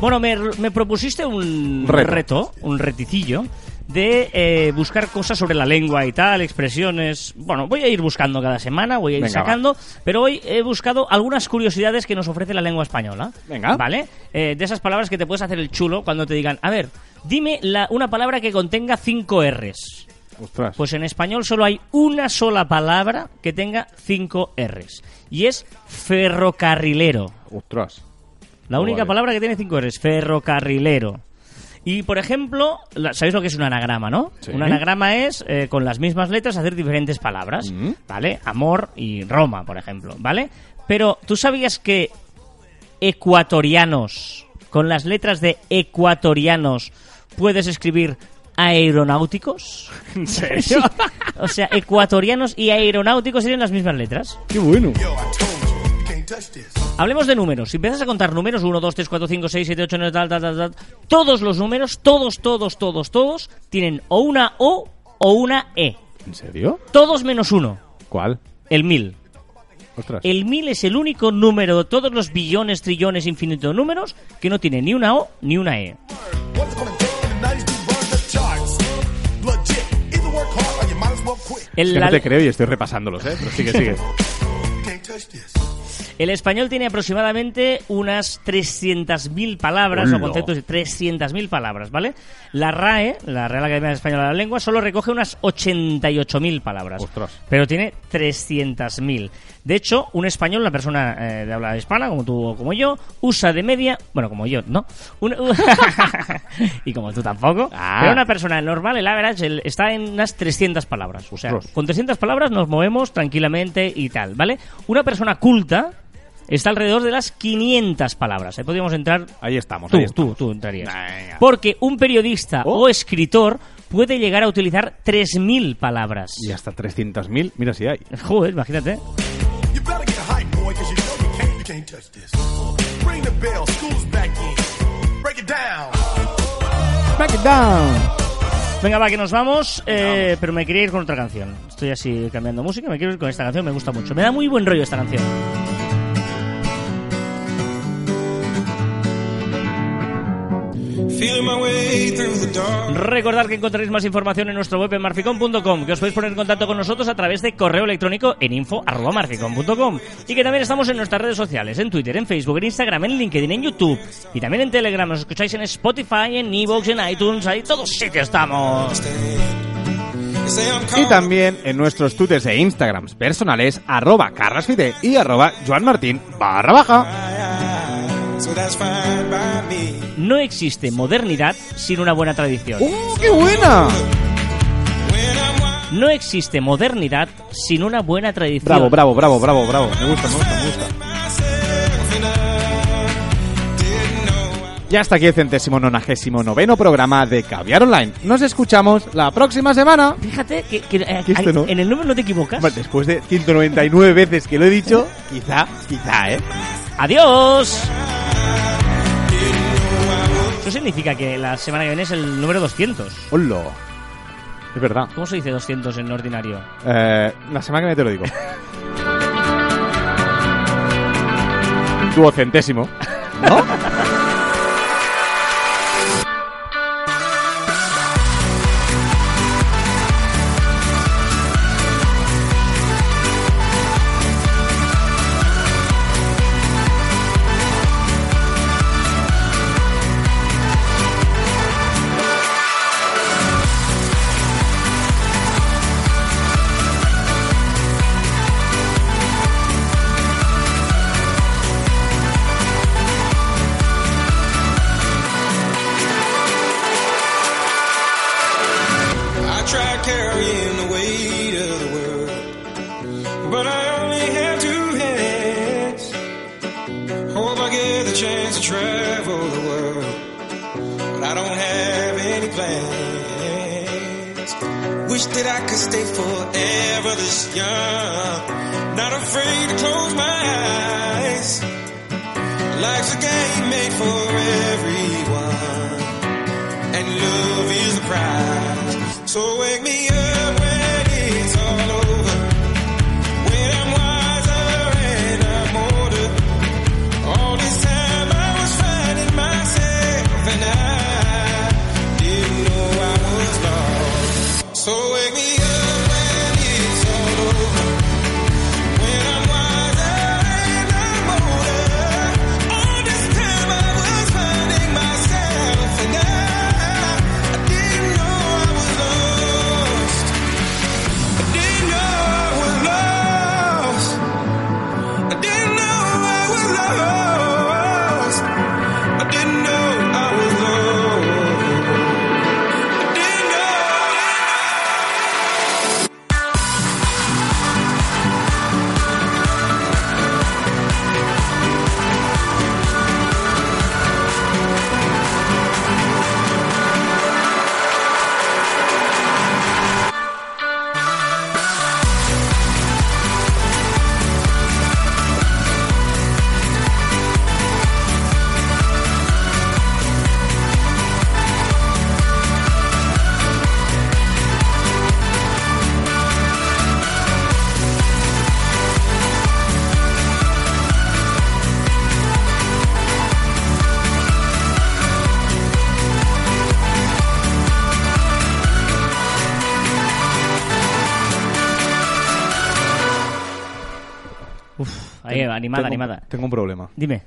Bueno, me, me propusiste un Reto. reto, un reticillo, de eh, buscar cosas sobre la lengua y tal, expresiones. Bueno, voy a ir buscando cada semana, voy a ir Venga, sacando, pero hoy he buscado algunas curiosidades que nos ofrece la lengua española. Venga. ¿Vale? Eh, de esas palabras que te puedes hacer el chulo cuando te digan, a ver, dime la, una palabra que contenga cinco R's. Ostras. Pues en español solo hay una sola palabra que tenga cinco R's. Y es ferrocarrilero. Ostras. La Oh, única vale. palabra que tiene cinco R's, ferrocarrilero. Y, por ejemplo, ¿sabéis lo que es un anagrama, no? Sí. Un anagrama es, eh, con las mismas letras, hacer diferentes palabras, Mm. ¿vale? Amor y Roma, por ejemplo, ¿vale? Pero, ¿tú sabías que ecuatorianos, con las letras de ecuatorianos, puedes escribir aeronáuticos? ¿En serio? o sea, ecuatorianos y aeronáuticos tienen las mismas letras. Qué bueno. Hablemos de números. Si empiezas a contar números, 1, 2, 3, 4, 5, 6, 7, 8, 9, tal, tal, tal, tal, todos los números, todos, todos, todos, todos, tienen o una O o una E. ¿En serio? Todos menos uno. ¿Cuál? El mil. Ostras. El mil es el único número de todos los billones, trillones, infinito de números que no tiene ni una O ni una E. What's gonna do in the 90s to burn the charts? Legit. Either work hard or you might as well quit. El, Es que no te creo y estoy repasándolos, ¿eh? Pero sigue, sigue. el español tiene aproximadamente unas 300.000 palabras o conceptos de 300.000 palabras, ¿vale? La RAE, la Real Academia Española de la Lengua, solo recoge unas 88.000 palabras. Ostras. Pero tiene 300.000. De hecho, un español, una persona eh, de habla hispana, como tú o como yo, usa de media, bueno, como yo, ¿no? Un- y como tú tampoco. Ah. Pero una persona normal, el average, el- está en unas 300 palabras. O sea, Ostras. con 300 palabras nos movemos tranquilamente y tal, ¿vale? Una persona culta está alrededor de las 500 palabras. Ahí podríamos entrar Ahí estamos, Tú, ahí estamos. tú, tú entrarías. Venga. Porque un periodista Oh. o escritor puede llegar a utilizar 3.000 palabras. Y hasta 300.000, mira si hay. Joder, imagínate. You better get hype, boy, because you know you can't, you can't touch this. Ring the bell, school's back in. Break it down. Back it down. Venga, va, que nos vamos. eh, pero me quería ir con otra canción. Estoy así cambiando música. Me quiero ir con esta canción. Me gusta mucho. Me da muy buen rollo esta canción. Recordad que encontraréis más información en nuestro web en marficom.com, que os podéis poner en contacto con nosotros a través de correo electrónico en info.marficom.com y que también estamos en nuestras redes sociales, en Twitter, en Facebook, en Instagram, en LinkedIn, en YouTube y también en Telegram. Nos escucháis en Spotify, en Evox, en iTunes, ahí todos sitios estamos. Y también en nuestros twitters e instagrams personales, arroba carrasfide y arroba joanmartin barra baja. No existe modernidad sin una buena tradición. ¡Uh, qué buena! No existe modernidad sin una buena tradición. Bravo, bravo, bravo, bravo, bravo. Me gusta, me gusta, me gusta. myself and I didn't know I Y hasta aquí el centésimo nonagésimo noveno programa de Caviar Online. Nos escuchamos la próxima semana. Fíjate que, que, eh, hay- no. en el número no te equivocas. Bueno, después de 199 veces que lo he dicho, quizá, quizá, ¿eh? ¡Adiós! Eso significa que la semana que viene es el número 200. Hola. Es verdad. ¿Cómo se dice 200 en ordinario? Eh, la semana que viene te lo digo. Duocentésimo. ¿No? Animada, tengo, animada. Tengo un problema. Dime.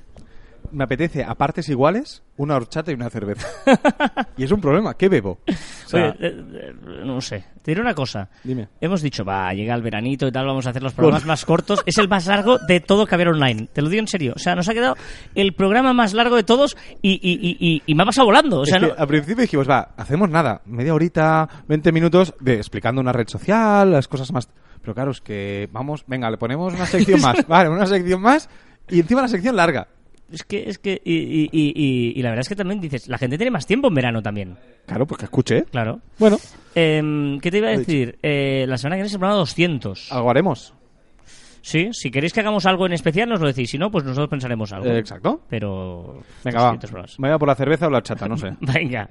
Me apetece a partes iguales una horchata y una cerveza. y es un problema. ¿Qué bebo? O sea, Oye, eh, eh, no sé. Te diré una cosa. Dime. Hemos dicho, va, llega el veranito y tal, vamos a hacer los programas más cortos. Es el más largo de todo Caber Online. Te lo digo en serio. O sea, nos ha quedado el programa más largo de todos y, y, y, y- y me ha pasado volando. O sea, es que no- al principio dijimos, va, hacemos nada, media horita, 20 minutos de explicando una red social, las cosas más. Pero claro, es que vamos, venga, le ponemos una sección más, vale, una sección más y encima la sección larga. Es que, es que, y, y- y- y- y la verdad es que también dices, la gente tiene más tiempo en verano también. Claro, pues que escuche. Claro. Bueno, Em, ¿Qué te iba a decir? Eh, la semana que viene es el programa 200. algo haremos. Sí, si queréis que hagamos algo en especial, nos lo decís. Si no, pues nosotros pensaremos algo. Eh, exacto. Pero. Venga, va. 200 programas. Me voy a por la cerveza o la chata, no sé. Venga.